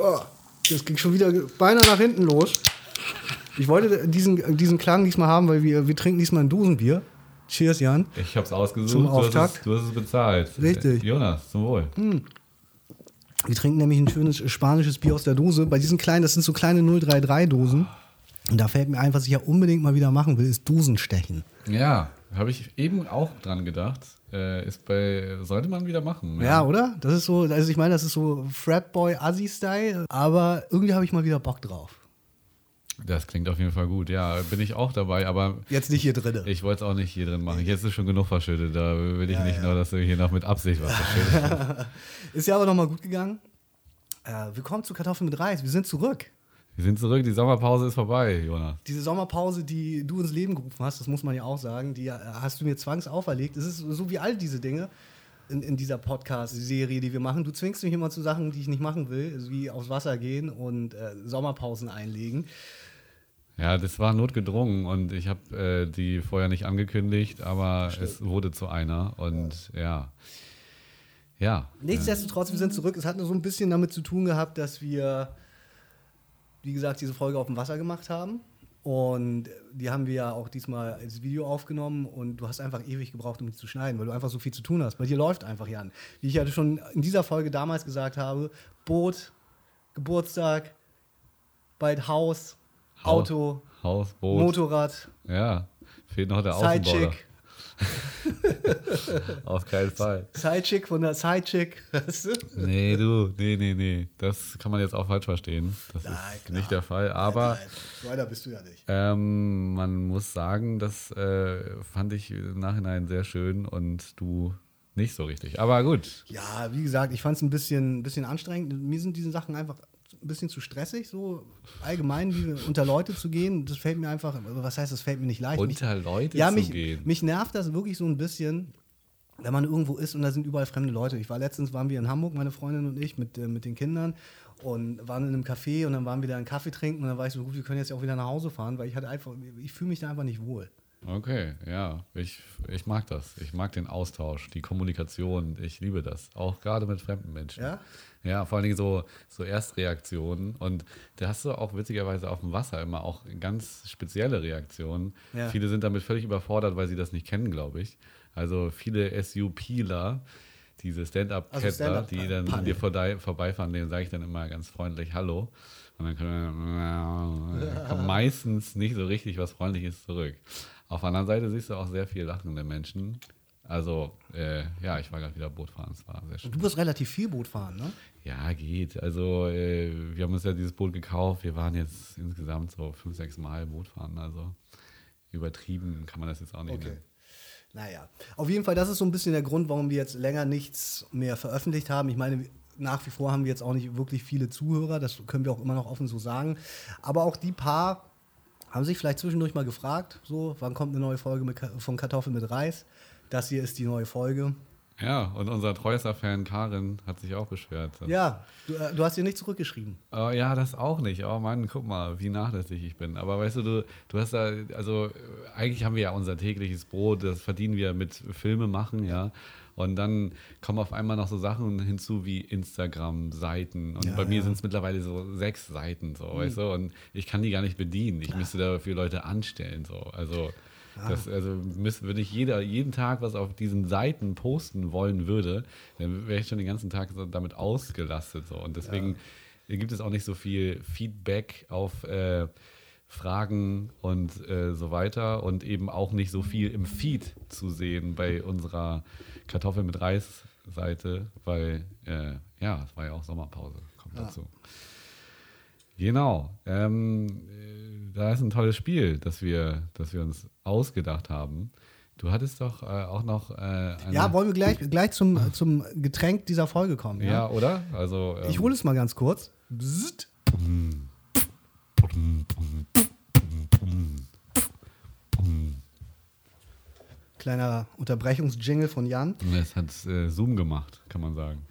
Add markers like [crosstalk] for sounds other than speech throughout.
Oh, das ging schon wieder beinahe nach hinten los. Ich wollte diesen, diesen Klang diesmal haben, weil wir, wir trinken diesmal ein Dosenbier. Cheers, Jan. Ich hab's ausgesucht. Zum du, hast Auftakt. es, du hast es bezahlt. Richtig. Jonas, zum Wohl. Wir trinken nämlich ein schönes spanisches Bier aus der Dose. Bei diesen kleinen, das sind so kleine 033-Dosen. Und da fällt mir ein, was ich ja unbedingt mal wieder machen will, ist Dosenstechen. Ja, habe ich eben auch dran gedacht. Äh, ist bei, sollte man wieder machen. Ja, oder? Das ist so, also ich meine, das ist so Fratboy Assi-Style, aber irgendwie habe ich mal wieder Bock drauf. Das klingt auf jeden Fall gut. Ja, bin ich auch dabei, aber Jetzt nicht hier drinne. ich wollte es auch nicht hier drin machen. Jetzt ist schon genug verschüttet. Da will ich nicht nur, dass du hier noch mit Absicht was verschüttet. [laughs] Ist ja aber nochmal gut gegangen. Äh, willkommen zu Kartoffeln mit Reis. Wir sind zurück. Wir sind zurück, die Sommerpause ist vorbei, Jonas. Diese Sommerpause, die du ins Leben gerufen hast, das muss man ja auch sagen, die äh, hast du mir zwangsauferlegt. Es ist so wie all diese Dinge in, in dieser Podcast-Serie, die wir machen. Du zwingst mich immer zu Sachen, die ich nicht machen will, also wie aufs Wasser gehen und äh, Sommerpausen einlegen. Ja, das war notgedrungen und ich habe äh, die vorher nicht angekündigt, aber es wurde zu einer und ja. Ja. Nichtsdestotrotz, wir sind zurück. Es hat nur so ein bisschen damit zu tun gehabt, dass wir, wie gesagt, diese Folge auf dem Wasser gemacht haben. Und die haben wir ja auch diesmal als Video aufgenommen und du hast einfach ewig gebraucht, um die zu schneiden, weil du einfach so viel zu tun hast. Bei dir läuft einfach, Jan. Wie ich ja schon in dieser Folge damals gesagt habe, Boot, Geburtstag, bald Haus, Auto, Haus, Boot. Motorrad, Ja, fehlt noch der Außenborder. Sidechick, [laughs] Auf keinen Fall. Sidechick von der Sidechick. Nee, du, nee, nee, nee. Das kann man jetzt auch falsch verstehen. Das Nein, ist klar. nicht der Fall. Aber Nein, weiter bist du ja nicht. ähm, man muss sagen, das äh, fand ich im Nachhinein sehr schön und du nicht so richtig. Aber gut. Ja, wie gesagt, ich fand es ein bisschen, ein bisschen anstrengend. Mir sind diese Sachen einfach ein bisschen zu stressig, so allgemein wie unter Leute zu gehen. Das fällt mir einfach, was heißt, das fällt mir nicht leicht. Unter Leute ja, zu mich, gehen. mich nervt das wirklich so ein bisschen, wenn man irgendwo ist und da sind überall fremde Leute. Ich war letztens, waren wir in Hamburg, meine Freundin und ich, mit, äh, mit den Kindern und waren in einem Café und dann waren wir da einen Kaffee trinken und dann war ich so, gut, wir können jetzt ja auch wieder nach Hause fahren, weil ich hatte einfach, ich fühle mich da einfach nicht wohl. Okay, ja, ich, ich mag das. Ich mag den Austausch, die Kommunikation. Ich liebe das. Auch gerade mit fremden Menschen. Ja? Ja, vor allen Dingen so, so Erstreaktionen. Und da hast du auch witzigerweise auf dem Wasser immer auch ganz spezielle Reaktionen. Ja. Viele sind damit völlig überfordert, weil sie das nicht kennen, glaube ich. Also viele SUPler, diese Stand-Up-Kettler, Also Stand-up- die dann an dir vorbei, vorbeifahren, denen sage ich dann immer ganz freundlich Hallo. Und dann kommt [laughs] meistens nicht so richtig was Freundliches zurück. Auf der anderen Seite siehst du auch sehr viel lachende Menschen. Also, äh, ja, ich war gerade wieder Bootfahren, es war sehr schön. Du wirst relativ viel Boot fahren, ne? Ja, geht. Also, äh, wir haben uns ja dieses Boot gekauft. Wir waren jetzt insgesamt so fünf, sechs Mal Bootfahren. Also, übertrieben kann man das jetzt auch nicht Okay. nennen. Naja, auf jeden Fall, das ist so ein bisschen der Grund, warum wir jetzt länger nichts mehr veröffentlicht haben. Ich meine, nach wie vor haben wir jetzt auch nicht wirklich viele Zuhörer, das können wir auch immer noch offen so sagen. Aber auch die paar haben sich vielleicht zwischendurch mal gefragt, so, wann kommt eine neue Folge mit, von Kartoffeln mit Reis? Das hier ist die neue Folge. Ja, und unser treuester Fan Karin hat sich auch beschwert. Ja, du, äh, du hast dir nicht zurückgeschrieben. Oh, ja, das auch nicht. Oh Mann, guck mal, wie nachlässig ich bin. Aber weißt du, du, du hast da, also äh, eigentlich haben wir ja unser tägliches Brot, das verdienen wir mit Filme machen, ja. Und dann kommen auf einmal noch so Sachen hinzu wie Instagram-Seiten. Und Ja, bei mir ja. sind es mittlerweile so sechs Seiten, so, weißt du? Und ich kann die gar nicht bedienen. Ich müsste dafür Leute anstellen, so. Also, das, also müsste, wenn ich jeder, jeden Tag was auf diesen Seiten posten wollen würde, dann wäre ich schon den ganzen Tag so damit ausgelastet. So. Und deswegen gibt es auch nicht so viel Feedback auf äh, Fragen und äh, so weiter und eben auch nicht so viel im Feed zu sehen bei unserer Kartoffel mit Reis Seite, weil äh, ja, es war ja auch Sommerpause, kommt dazu. Genau. Ähm, äh, da ist ein tolles Spiel, das wir, das wir uns ausgedacht haben. Du hattest doch äh, auch noch äh, Ja, wollen wir gleich, gleich zum, zum Getränk dieser Folge kommen? ja, oder? Also ähm, Ich hole es mal ganz kurz. Bzzzt. Kleiner Unterbrechungsjingle von Jan. es hat äh, Zoom gemacht, kann man sagen.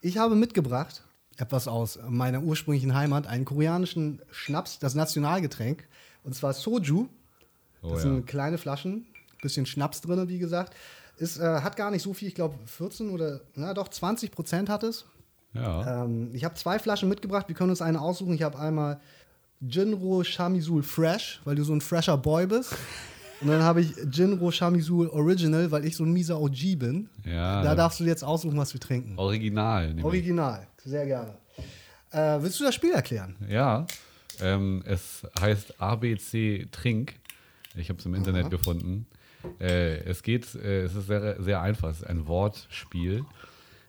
Ich habe mitgebracht etwas aus meiner ursprünglichen Heimat, einen koreanischen Schnaps, das Nationalgetränk. Und zwar Soju. Oh, Das ja. sind kleine Flaschen, bisschen Schnaps drin, wie gesagt. Ist, äh, hat gar nicht so viel, ich glaube 14 oder, na doch, 20 Prozent hat es. Ja. Ähm, ich habe zwei Flaschen mitgebracht. Wir können uns eine aussuchen. Ich habe einmal Jinro Shamisul Fresh, weil du so ein fresher Boy bist. [laughs] Und dann habe ich Jinro Shamisul Original, weil ich so ein mieser OG bin. Ja. Da darfst du jetzt aussuchen, was wir trinken. Original. Original, sehr gerne. Äh, willst du das Spiel erklären? Ja, ähm, es heißt ABC Trink. Ich habe es im Internet gefunden. Äh, es geht, äh, es ist sehr, sehr einfach. Es ist ein Wortspiel.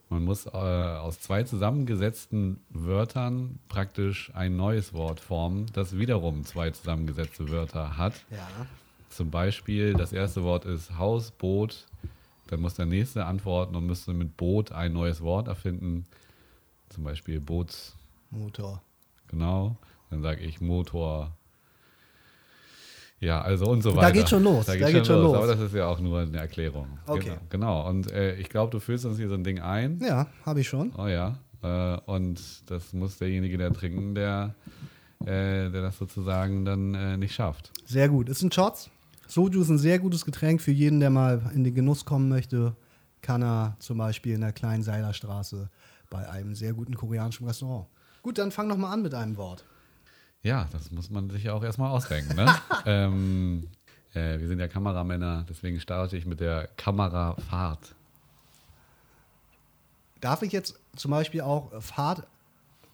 Man muss äh, aus zwei zusammengesetzten Wörtern praktisch ein neues Wort formen, das wiederum zwei zusammengesetzte Wörter hat. Ja. Zum Beispiel, das erste Wort ist Haus, Boot. Dann muss der nächste antworten und müsste mit Boot ein neues Wort erfinden. Zum Beispiel Boots, Motor. Genau. Dann sage ich Motor. Ja, also und so Da weiter. geht schon los, Da geht, da schon, geht schon los. los. Aber das ist ja auch nur eine Erklärung. Okay. Genau. genau. Und äh, ich glaube, du füllst uns hier so ein Ding ein. Ja, habe ich schon. Oh ja. Äh, und das muss derjenige, der trinken, der, äh, der das sozusagen dann äh, nicht schafft. Sehr gut. Ist ein Shots. Soju ist ein sehr gutes Getränk für jeden, der mal in den Genuss kommen möchte. Kann er zum Beispiel in der kleinen Seilerstraße bei einem sehr guten koreanischen Restaurant. Gut, dann fang doch mal an mit einem Wort. Ja, das muss man sich ja auch erstmal ausdenken. Ne? [laughs] ähm, äh, wir sind ja Kameramänner, deswegen starte ich mit der Kamerafahrt. Darf ich jetzt zum Beispiel auch Fahrt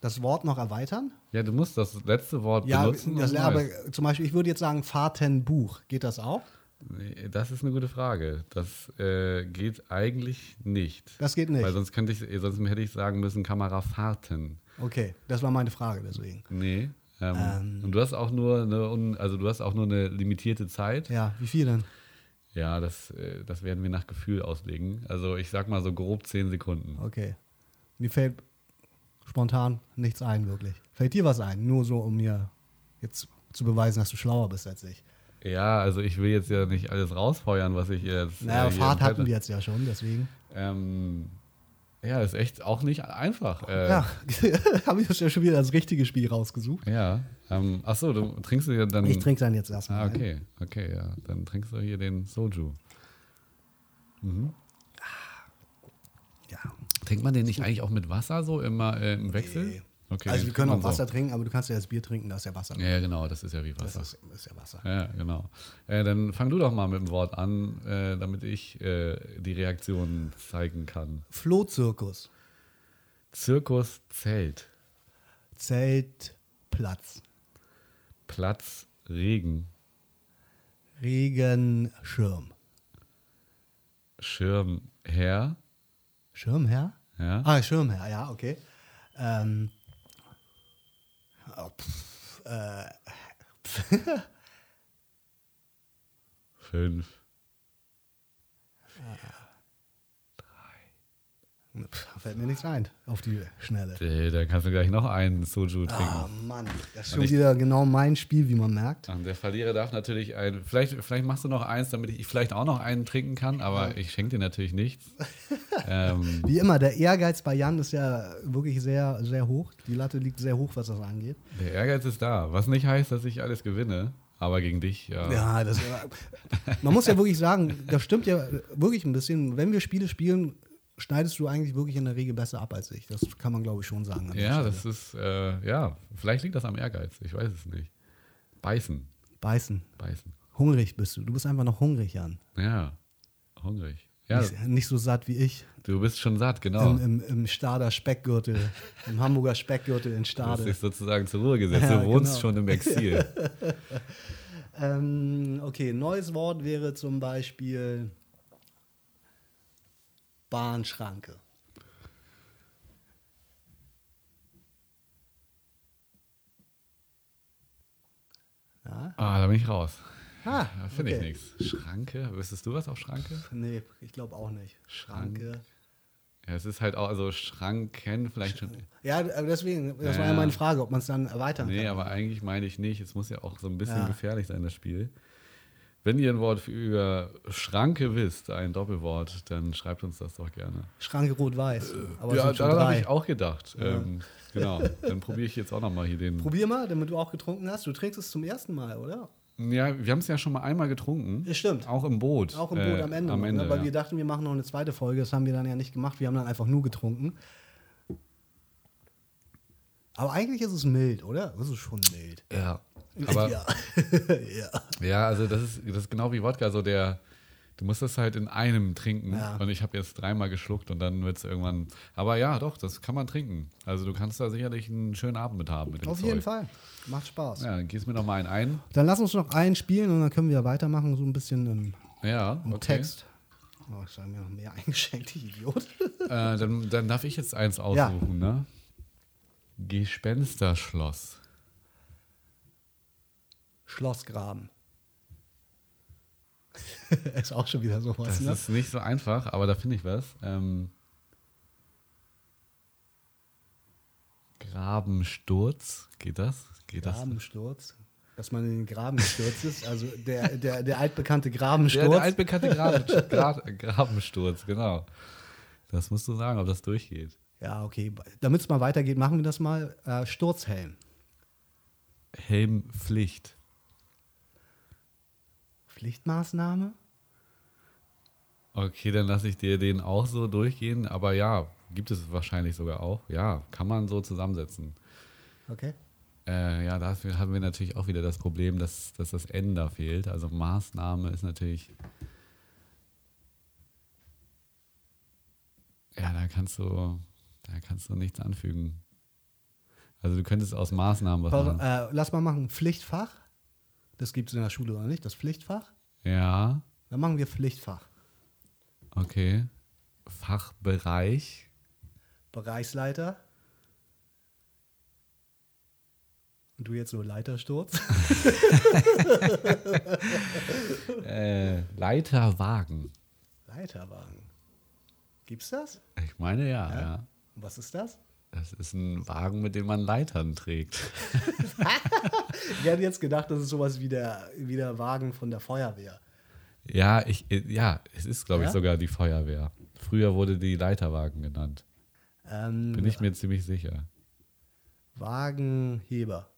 das Wort noch erweitern? Ja, du musst das letzte Wort Ja, benutzen. das, und aber zum Beispiel, ich würde jetzt sagen Fahrtenbuch. Geht das auch? Nee, Das ist eine gute Frage. Das äh, geht eigentlich nicht. Das geht nicht. Weil sonst könnte ich, sonst hätte ich sagen müssen Kamerafahrten. Okay, das war meine Frage deswegen. Nee. Ähm, Ähm. und du hast auch nur eine, also du hast auch nur eine limitierte Zeit. Ja, wie viel denn? Ja, das, äh, das werden wir nach Gefühl auslegen. Also ich sag mal so grob zehn Sekunden. Okay. Mir fällt spontan nichts ein, wirklich. Fällt dir was ein? Nur so, um mir jetzt zu beweisen, dass du schlauer bist als ich. Ja, also ich will jetzt ja nicht alles rausfeuern, was ich jetzt. Naja, äh, Fahrt hatten wir jetzt ja schon, deswegen. Ähm, ja, ist echt auch nicht einfach. Äh, Ja, [laughs] habe ich ja schon wieder das richtige Spiel rausgesucht. Ja. Ähm, ach so, du trinkst ja dann. Ich trinke dann jetzt erstmal. Ah, okay, okay, ja. Dann trinkst du hier den Soju. Ja. Trinkt man den nicht eigentlich auch mit Wasser so immer äh, im Wechsel? Nee. Okay, also wir können auch man so. Wasser trinken, aber du kannst ja das Bier trinken, da ist ja Wasser. Ja, ja, genau, das ist ja wie Das Wasser. ist, ist ja Wasser. Ja, genau. Äh, dann fang du doch mal mit dem Wort an, äh, damit ich äh, die Reaktion zeigen kann. Flohzirkus. Zirkus, Zelt, Zeltplatz. Platz, Regen, Regenschirm. Schirmherr, Schirmherr? Ja. Ah, Schirmherr, ja, okay. Ähm, oh, pff, äh, [laughs] Fünf, pff, fällt mir nichts ein auf die Schnelle. äh, dann kannst du gleich noch einen Soju trinken. Ah, Mann, das ist schon ich- wieder genau mein Spiel, wie man merkt. Der Verlierer darf natürlich ein. Vielleicht, vielleicht machst du noch eins, damit ich vielleicht auch noch einen trinken kann, aber ich schenke dir natürlich nichts. [laughs] ähm, Wie immer, der Ehrgeiz bei Jan ist ja wirklich sehr, sehr hoch. Die Latte liegt sehr hoch, was das angeht. der Ehrgeiz ist da. Was nicht heißt, dass ich alles gewinne, aber gegen dich, ja. Ja, das, man muss ja wirklich sagen, das stimmt ja wirklich ein bisschen. Wenn wir Spiele spielen, schneidest du eigentlich wirklich in der Regel besser ab als ich. Das kann man, glaube ich, schon sagen. Ja, das ist, äh, ja, vielleicht liegt das am Ehrgeiz. Ich weiß es nicht. Beißen, Beißen. beißen. Hungrig bist du. Du bist einfach noch hungrig, Jan. Ja, hungrig. Ja, Nicht, nicht so satt wie ich. du bist schon satt, genau. Im, im, Im Stader Speckgürtel. Im Hamburger Speckgürtel in Du hast Stade. dich sozusagen zur Ruhe gesetzt. Ja, du wohnst genau. schon im Exil. [laughs] Ähm, okay, neues Wort wäre zum Beispiel Bahnschranke. Ja? ah, da bin ich raus. Ah, Da finde okay. ich nichts. Schranke? Wüsstest du was auf Schranke? Nee, ich glaube auch nicht. Schranke. Ja, es ist halt auch, also Schranken vielleicht schon. Ja, deswegen, das war ja Ja. meine Frage, ob man es dann erweitern Nee, kann. aber eigentlich meine ich nicht. Es muss ja auch so ein bisschen Ja. gefährlich sein, das Spiel. Wenn ihr ein Wort über Schranke wisst, ein Doppelwort, dann schreibt uns das doch gerne. Schranke rot-weiß. Es ja, daran habe ich auch gedacht. Ähm, genau, dann probiere ich jetzt auch nochmal hier den. Probier mal, damit du auch getrunken hast. Du trinkst es zum ersten Mal, oder? Ja, wir haben es ja schon mal einmal getrunken. Ja, stimmt. Auch im Boot. Auch im Boot Äh, am Ende. Am Ende ne? Weil ja. wir dachten, wir machen noch eine zweite Folge. Das haben wir dann ja nicht gemacht. Wir haben dann einfach nur getrunken. Aber eigentlich ist es mild, oder? Das ist schon mild. Ja. Aber ja. [laughs] ja. Ja, also das ist, das ist genau wie Wodka, so der, du musst das halt in einem trinken Ja. und ich habe jetzt dreimal geschluckt und dann wird es irgendwann, aber ja, doch, das kann man trinken. Also du kannst da sicherlich einen schönen Abend mit haben mit dem Auf Zeug. jeden Fall. Macht Spaß. Ja, dann gieß mir noch mal einen ein. Dann lass uns noch einen spielen und dann können wir ja weitermachen, so ein bisschen im, Ja, im okay. Text. Oh, ich habe mir noch mehr [laughs] eingeschenkt, Idiot. Äh, dann, dann darf ich jetzt eins aussuchen, ne? Gespensterschloss. Schlossgraben. [laughs] ist auch schon wieder sowas, Das ne? ist nicht so einfach, aber da finde ich was. Ähm, Grabensturz, geht das? Geht? Grabensturz. Dass man in den Graben gestürzt ist. Also der, der, der altbekannte Der, Grabensturz. der altbekannte Graben, Gra Grabensturz, genau. Das musst du sagen, ob das durchgeht. ja, okay. Damit es mal weitergeht, machen wir das mal. Äh, Sturzhelm. Helmpflicht. Pflichtmaßnahme? Okay, dann lasse ich dir den auch so durchgehen, aber ja, gibt es wahrscheinlich sogar auch. Ja, kann man so zusammensetzen. Okay. Äh, ja, da haben wir natürlich auch wieder das Problem, dass, dass das N da fehlt. Also Maßnahme ist natürlich. Ja, da kannst du, da kannst du nichts anfügen. Also du könntest aus Maßnahmen was machen. Äh, lass mal machen. Pflichtfach. Das gibt es in der Schule oder nicht? Das Pflichtfach? Ja, Dann machen wir Pflichtfach. okay. Fachbereich. Bereichsleiter. Und du jetzt so Leitersturz. [laughs] Äh, Leiterwagen. Leiterwagen. Gibt's das? Ich meine ja, Ja. ja. Und was ist das? Das ist ein Wagen, mit dem man Leitern trägt. [laughs] Ich hätte jetzt gedacht, das ist sowas wie der, wie der Wagen von der Feuerwehr. Ja, ich, ja, es ist, glaube ich, Ja? sogar die Feuerwehr. Früher wurde die Leiterwagen genannt. Ähm, Bin ich mir ziemlich sicher. Wagenheber.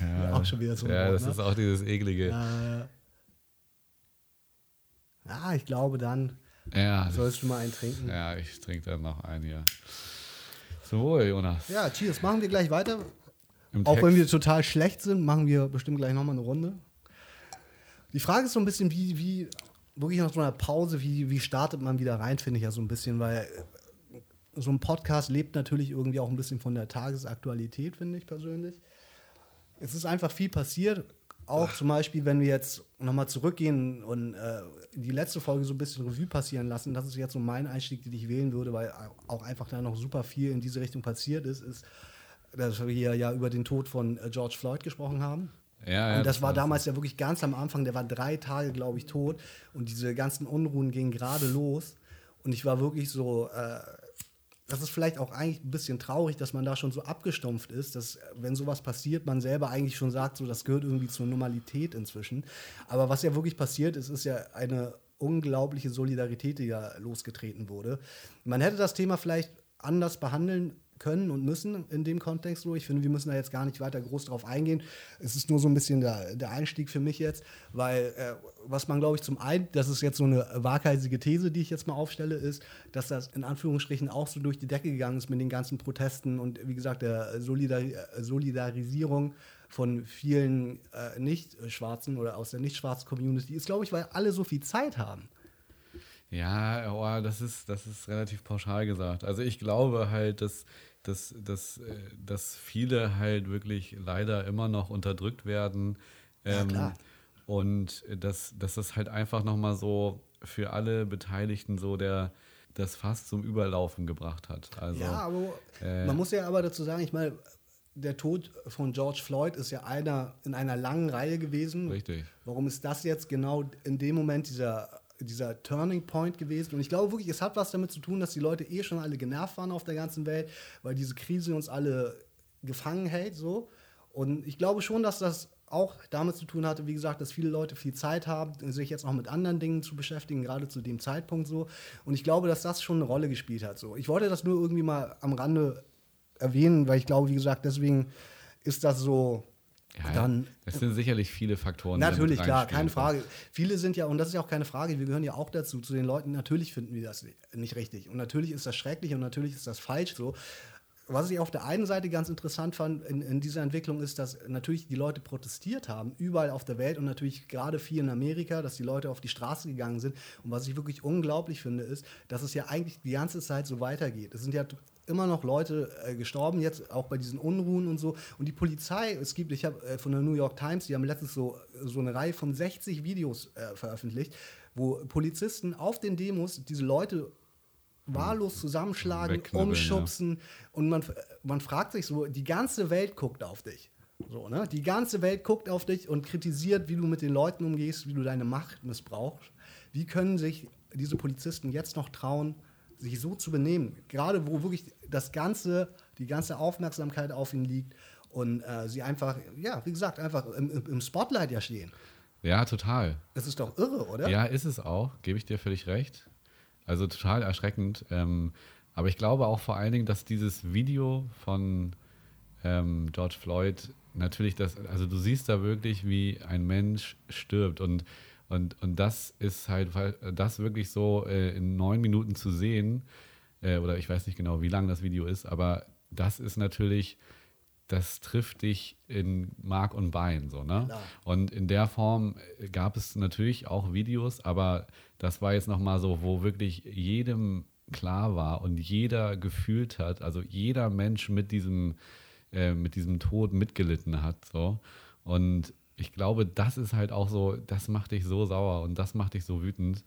Ja, [laughs] Auch schon wieder so ein Ja, Wort, das ne? ist auch dieses eklige. Äh, ah, ich glaube, dann Ja, sollst du mal einen trinken. ja ich trinke dann noch einen hier. Zum Wohl, Jonas. Ja, cheers. Machen wir gleich weiter. Im Auch Text. wenn wir total schlecht sind, machen wir bestimmt gleich nochmal eine Runde. Die Frage ist so ein bisschen, wie, wie wirklich nach so einer Pause, wie, wie startet man wieder rein, finde ich ja so ein bisschen, weil äh, so ein Podcast lebt natürlich irgendwie auch ein bisschen von der Tagesaktualität, finde ich persönlich. Es ist einfach viel passiert. Auch zum Beispiel, wenn wir jetzt nochmal zurückgehen und äh, die letzte Folge so ein bisschen Revue passieren lassen, das ist jetzt so mein Einstieg, den ich wählen würde, weil auch einfach da noch super viel in diese Richtung passiert ist, ist, dass wir hier ja über den Tod von äh, George Floyd gesprochen haben. Ja, ja, Und das war damals ja wirklich ganz am Anfang, der war drei Tage, glaube ich, tot. Und diese ganzen Unruhen gingen gerade los. Und ich war wirklich so, äh, das ist vielleicht auch eigentlich ein bisschen traurig, dass man da schon so abgestumpft ist, dass, wenn sowas passiert, man selber eigentlich schon sagt, so, das gehört irgendwie zur Normalität inzwischen. Aber was ja wirklich passiert ist, ist ja eine unglaubliche Solidarität, die da losgetreten wurde. Man hätte das Thema vielleicht anders behandeln können und müssen in dem Kontext so. Ich finde, wir müssen da jetzt gar nicht weiter groß drauf eingehen. Es ist nur so ein bisschen der, der Einstieg für mich jetzt, weil äh, was man, glaube ich, zum einen, das ist jetzt so eine waghalsige These, die ich jetzt mal aufstelle, ist, dass das in Anführungsstrichen auch so durch die Decke gegangen ist mit den ganzen Protesten und wie gesagt der Solidar Solidarisierung von vielen äh, Nicht-Schwarzen oder aus der Nicht-Schwarz-Community ist, glaube ich, weil alle so viel Zeit haben. Ja, oh, das ist, das ist relativ pauschal gesagt. Also ich glaube halt, dass, dass, dass, äh, dass viele halt wirklich leider immer noch unterdrückt werden. Ja, Ähm, klar. und dass, dass das halt einfach nochmal so für alle Beteiligten so der das Fass zum Überlaufen gebracht hat. Also, ja, aber äh, man muss ja aber dazu sagen, ich meine, der Tod von George Floyd ist ja einer in einer langen Reihe gewesen. Richtig. Warum ist das jetzt genau in dem Moment dieser, dieser Turning Point gewesen? Und ich glaube wirklich, es hat was damit zu tun, dass die Leute eh schon alle genervt waren auf der ganzen Welt, weil diese Krise uns alle gefangen hält. So. Und ich glaube schon, dass das auch damit zu tun hatte, wie gesagt, dass viele Leute viel Zeit haben, sich jetzt auch mit anderen Dingen zu beschäftigen, gerade zu dem Zeitpunkt so. Und ich glaube, dass das schon eine Rolle gespielt hat. So. Ich wollte das nur irgendwie mal am Rande erwähnen, weil ich glaube, wie gesagt, deswegen ist das so ja, dann es sind sicherlich viele Faktoren. Natürlich, klar, keine Frage. Viele sind ja, und das ist ja auch keine Frage, wir gehören ja auch dazu, zu den Leuten, natürlich finden wir das nicht richtig. Und natürlich ist das schrecklich und natürlich ist das falsch so. was ich auf der einen Seite ganz interessant fand in, in, dieser Entwicklung ist, dass natürlich die Leute protestiert haben, überall auf der Welt und natürlich gerade viel in Amerika, dass die Leute auf die Straße gegangen sind. Und was ich wirklich unglaublich finde, ist, dass es ja eigentlich die ganze Zeit so weitergeht. Es sind ja immer noch Leute äh, gestorben, jetzt auch bei diesen Unruhen und so. Und die Polizei, es gibt, ich habe äh, von der New York Times, die haben letztens so, so eine Reihe von 60 Videos äh, veröffentlicht, wo Polizisten auf den Demos diese Leute wahllos zusammenschlagen, umschubsen. Ja. Und man, man fragt sich so, die ganze Welt guckt auf dich. So, ne? Die ganze Welt guckt auf dich und kritisiert, wie du mit den Leuten umgehst, wie du deine Macht missbrauchst. Wie können sich diese Polizisten jetzt noch trauen, sich so zu benehmen? Gerade wo wirklich das ganze, die ganze Aufmerksamkeit auf ihnen liegt und äh, sie einfach, ja, wie gesagt, einfach im, im Spotlight ja stehen. Ja, total. Das ist doch irre, oder? Ja, ist es auch, gebe ich dir völlig recht. Also total erschreckend. Ähm, aber ich glaube auch vor allen Dingen, dass dieses Video von ähm, George Floyd natürlich das, also du siehst da wirklich, wie ein Mensch stirbt und und, und das ist halt, das wirklich so äh, in neun Minuten zu sehen, äh, oder ich weiß nicht genau, wie lang das Video ist, aber das ist natürlich, das trifft dich in Mark und Bein, so, ne? Und in der Form äh, gab es natürlich auch Videos, aber das war jetzt nochmal so, wo wirklich jedem klar war und jeder gefühlt hat, also jeder Mensch mit diesem, äh, mit diesem Tod mitgelitten hat. So. Und ich glaube, das ist halt auch so, das macht dich so sauer und das macht dich so wütend.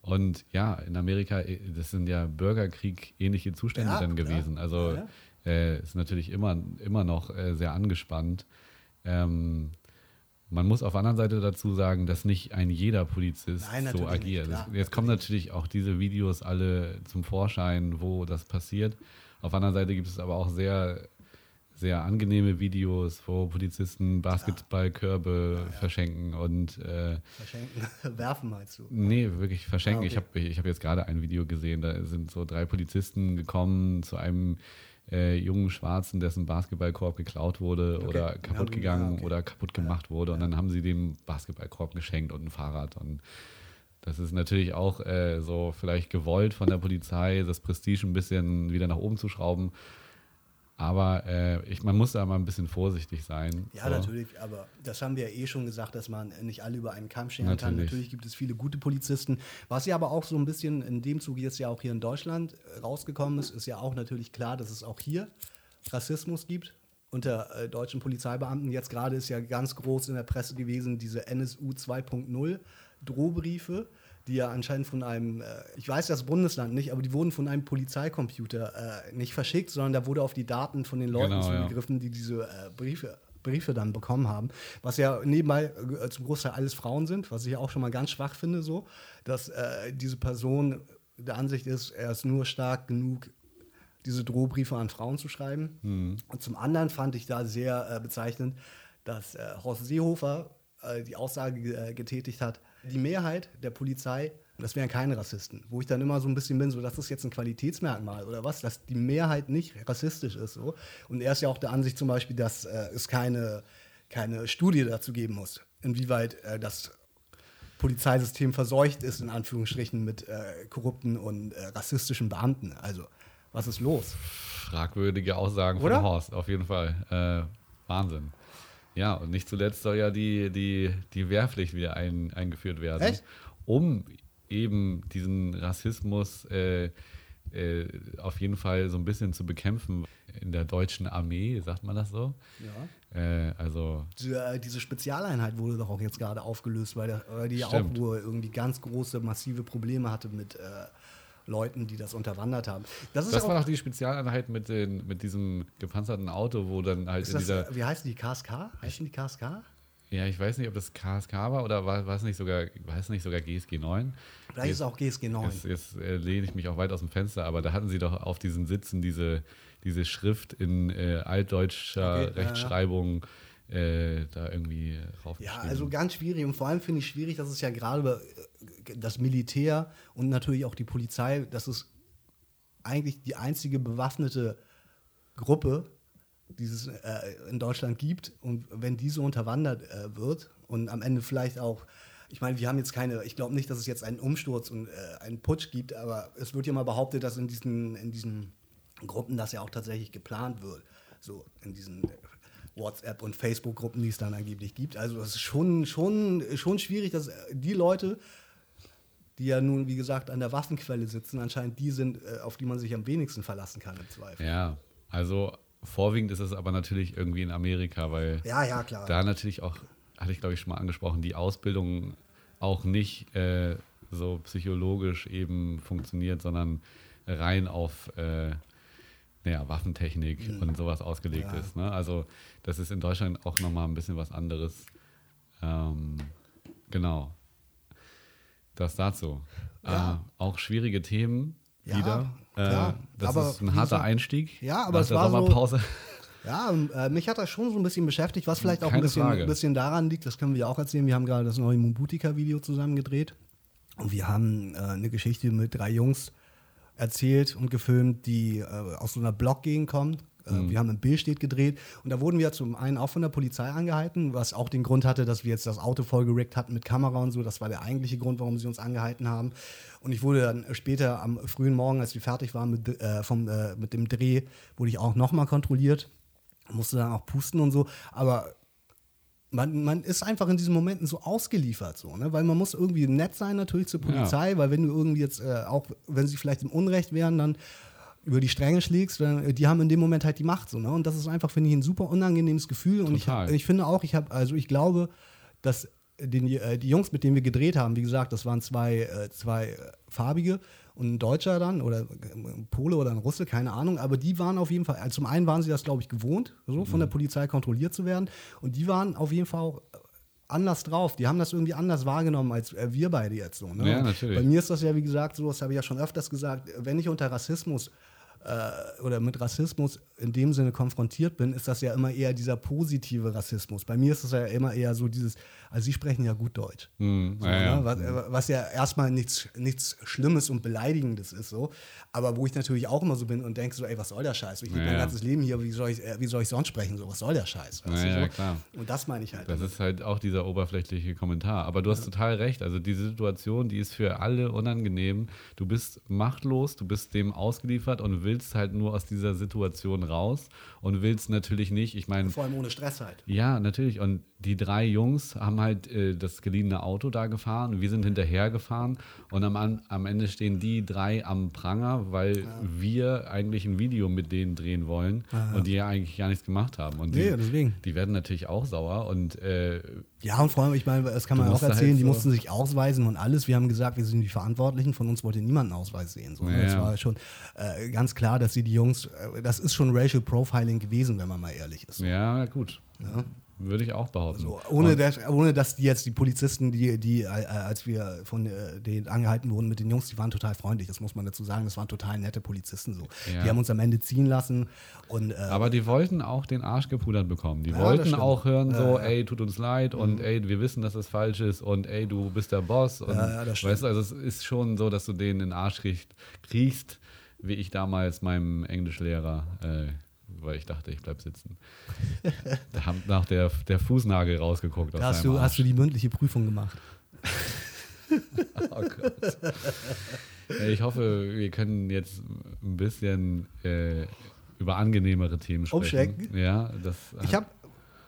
Und ja, in Amerika, äh, das sind ja Bürgerkrieg-ähnliche Zustände ja, dann gewesen. Klar. Also ja, ja. Äh, ist natürlich immer, immer noch äh, sehr angespannt. Ähm, man muss auf der anderen Seite dazu sagen, dass nicht ein jeder Polizist Nein, so agiert. Nicht, Jetzt kommen natürlich auch diese Videos alle zum Vorschein, wo das passiert. Auf der anderen Seite gibt es aber auch sehr, sehr angenehme Videos, wo Polizisten Basketballkörbe ja, ja. verschenken und äh, verschenken, [laughs] werfen meinst du? Nee, wirklich verschenken. Ah, okay. Ich habe ich hab jetzt gerade ein Video gesehen, da sind so drei Polizisten gekommen zu einem äh, jungen Schwarzen, dessen Basketballkorb geklaut wurde okay. oder kaputt gegangen okay. oder kaputt gemacht ja. wurde. Und dann haben sie dem Basketballkorb geschenkt und ein Fahrrad. Und das ist natürlich auch äh, so vielleicht gewollt von der Polizei, das Prestige ein bisschen wieder nach oben zu schrauben. Aber äh, ich, man muss da mal ein bisschen vorsichtig sein. Ja, so. natürlich, aber das haben wir ja eh schon gesagt, dass man nicht alle über einen Kamm scheren kann. Natürlich gibt es viele gute Polizisten. Was ja aber auch so ein bisschen in dem Zuge jetzt ja auch hier in Deutschland äh, rausgekommen ist, ist ja auch natürlich klar, dass es auch hier Rassismus gibt unter äh, deutschen Polizeibeamten. Jetzt gerade ist ja ganz groß in der Presse gewesen, diese NSU 2.0 Drohbriefe die ja anscheinend von einem, äh, ich weiß das Bundesland nicht, aber die wurden von einem Polizeicomputer äh, nicht verschickt, sondern da wurde auf die Daten von den Leuten genau, zugegriffen, ja. die diese äh, Briefe Briefe dann bekommen haben, was ja nebenbei äh, zum Großteil alles Frauen sind, was ich auch schon mal ganz schwach finde, so, dass äh, diese Person der Ansicht ist, er ist nur stark genug, diese Drohbriefe an Frauen zu schreiben. Mhm. Und zum anderen fand ich da sehr äh, bezeichnend, dass äh, Horst Seehofer äh, die Aussage äh, getätigt hat, die Mehrheit der Polizei, das wären keine Rassisten. Wo ich dann immer so ein bisschen bin, so, das ist jetzt ein Qualitätsmerkmal oder was, dass die Mehrheit nicht rassistisch ist. So. Und er ist ja auch der Ansicht zum Beispiel, dass äh, es keine, keine Studie dazu geben muss, inwieweit äh, das Polizeisystem verseucht ist, in Anführungsstrichen, mit äh, korrupten und äh, rassistischen Beamten. Also, was ist los? Fragwürdige Aussagen Oder? von Horst, auf jeden Fall. Äh, Wahnsinn. Ja, und nicht zuletzt soll ja die, die, die Wehrpflicht wieder ein, eingeführt werden, Echt? um eben diesen Rassismus äh, äh, auf jeden Fall so ein bisschen zu bekämpfen. In der deutschen Armee, sagt man das so? Ja. Äh, also diese, äh, diese, Spezialeinheit wurde doch auch jetzt gerade aufgelöst, weil, der, weil die ja auch wohl irgendwie ganz große, massive Probleme hatte mit äh, Leuten, die das unterwandert haben. Das, das war doch die Spezialeinheit mit, den, mit diesem gepanzerten Auto, wo dann halt in das, dieser. Wie heißen die KSK? Heißen die KSK? Ja, ich weiß nicht, ob das KSK war oder war, war es nicht sogar, war es nicht sogar GSG 9? Vielleicht ist es auch GSG 9. Jetzt, jetzt äh, lehne ich mich auch weit aus dem Fenster, aber da hatten sie doch auf diesen Sitzen diese, diese Schrift in äh, altdeutscher okay, Rechtschreibung. Ja äh, da irgendwie rauf. Ja, also ganz schwierig und vor allem finde ich schwierig, dass es ja gerade äh, das Militär und natürlich auch die Polizei, das ist eigentlich die einzige bewaffnete Gruppe, die es äh, in Deutschland gibt und wenn diese unterwandert äh, wird und am Ende vielleicht auch ich meine, wir haben jetzt keine, ich glaube nicht, dass es jetzt einen Umsturz und äh, einen Putsch gibt, aber es wird ja mal behauptet, dass in diesen, in diesen Gruppen das ja auch tatsächlich geplant wird. So in diesen WhatsApp- und Facebook-Gruppen, die es dann angeblich gibt. Also es ist schon, schon, schon schwierig, dass die Leute, die ja nun, wie gesagt, an der Waffenquelle sitzen, anscheinend die sind, äh, auf die man sich am wenigsten verlassen kann im Zweifel. Ja, also vorwiegend ist es aber natürlich irgendwie in Amerika, weil Ja, ja, da natürlich auch, hatte ich glaube ich schon mal angesprochen, die Ausbildung auch nicht äh, so psychologisch eben funktioniert, sondern rein auf äh, naja, Waffentechnik und sowas ausgelegt Mhm. Ja. ist. Ne? Also das ist in Deutschland auch nochmal ein bisschen was anderes. Ähm, genau. Das dazu. Ja. Äh, auch schwierige Themen Ja, wieder. Äh, das Aber ist ein harter gesagt- Einstieg. Ja, aber es war so- Sommerpause. [laughs] Ja, ähm, äh, mich hat das schon so ein bisschen beschäftigt, was vielleicht auch ein bisschen, ein bisschen daran liegt, das können wir ja auch erzählen. Wir haben gerade das neue Mubutika-Video zusammen gedreht und wir haben äh, eine Geschichte mit drei Jungs erzählt und gefilmt, die äh, aus so einer Blockgegend kommen. Äh, Mhm. Wir haben in Billstedt gedreht und da wurden wir zum einen auch von der Polizei angehalten, was auch den Grund hatte, dass wir jetzt das Auto vollgerickt hatten mit Kamera und so. Das war der eigentliche Grund, warum sie uns angehalten haben. Und ich wurde dann später am frühen Morgen, als wir fertig waren mit, äh, vom, äh, mit dem Dreh, wurde ich auch nochmal kontrolliert musste dann auch pusten und so, aber man, man ist einfach in diesen Momenten so ausgeliefert, so, ne? weil man muss irgendwie nett sein natürlich zur Polizei, weil wenn du irgendwie jetzt, äh, auch wenn sie vielleicht im Unrecht wären, dann über die Stränge schlägst, dann, äh, die haben in dem Moment halt die Macht, so, ne? und das ist einfach, finde ich, ein super unangenehmes Gefühl und ich, Total. ich finde auch, ich habe, also ich glaube, dass den, äh, die Jungs, mit denen wir gedreht haben, wie gesagt, das waren zwei, äh, zwei farbige und ein Deutscher dann oder ein Pole oder ein Russe, keine Ahnung, aber die waren auf jeden Fall, also zum einen waren sie das, glaube ich, gewohnt, so von der Polizei kontrolliert zu werden und die waren auf jeden Fall auch anders drauf. Die haben das irgendwie anders wahrgenommen als äh, wir beide jetzt so. Ne? Ja, natürlich. Bei mir ist das ja, wie gesagt, so, das habe ich ja schon öfters gesagt, wenn ich unter Rassismus äh, oder mit Rassismus in dem Sinne konfrontiert bin, ist das ja immer eher dieser positive Rassismus. Bei mir ist es ja immer eher so dieses, also sie sprechen ja gut Deutsch. Hm, So, ja, ne? was, äh, was ja erstmal nichts, nichts Schlimmes und Beleidigendes ist, so. Aber wo ich natürlich auch immer so bin und denke so, ey, was soll der Scheiß? Ich lebe Ja, mein ganzes Leben hier, wie soll ich, äh, wie soll ich sonst sprechen? So, was soll der Scheiß? Ja, ja, so? klar. Und das meine ich halt. Das ist halt auch dieser oberflächliche Kommentar. Aber du hast total recht. Also diese Situation, die ist für alle unangenehm. Du bist machtlos, du bist dem ausgeliefert und willst halt nur aus dieser Situation raus und willst natürlich nicht, ich meine, Vor allem ohne Stress halt. ja, natürlich. Und die drei Jungs haben halt äh, das geliehene Auto da gefahren. Wir sind hinterher gefahren. Und am, am Ende stehen die drei am Pranger, weil wir eigentlich ein Video mit denen drehen wollen und die ja eigentlich gar nichts gemacht haben. Und die, Nee, deswegen. die werden natürlich auch sauer. Und äh, Ja, und vor allem, ich meine, das kann man auch musst halt erzählen, die so- mussten sich ausweisen und alles. Wir haben gesagt, wir sind die Verantwortlichen, von uns wollte niemand einen Ausweis sehen. So, ne? Ja, Das ja. war schon äh, ganz klar, dass sie die Jungs, äh, das ist schon Racial Profiling gewesen, wenn man mal ehrlich ist. ja, gut. Würde ich auch behaupten. So, ohne, dass, ohne dass die jetzt die Polizisten, die, die äh, als wir von äh, denen angehalten wurden mit den Jungs, die waren total freundlich, das muss man dazu sagen, das waren total nette Polizisten so. Ja. Die haben uns am Ende ziehen lassen und äh, Aber die wollten auch den Arsch gepudert bekommen. Die Ja, das wollten auch hören, so, Mhm. ja. ey, tut uns leid und ey, wir wissen, dass es falsch ist und ey, du bist der Boss. Und, Ja, das stimmt. weißt du, also es ist schon so, dass du den in den Arsch kriegst wie ich damals meinem Englischlehrer, äh, weil ich dachte, ich bleib sitzen. [laughs] da haben nach der, der Fußnagel rausgeguckt aus da hast du, hast du die mündliche Prüfung gemacht. [laughs] Oh Gott. Ich hoffe, wir können jetzt ein bisschen äh, über angenehmere Themen sprechen. Umschwenken? Ja, das. Ich habe,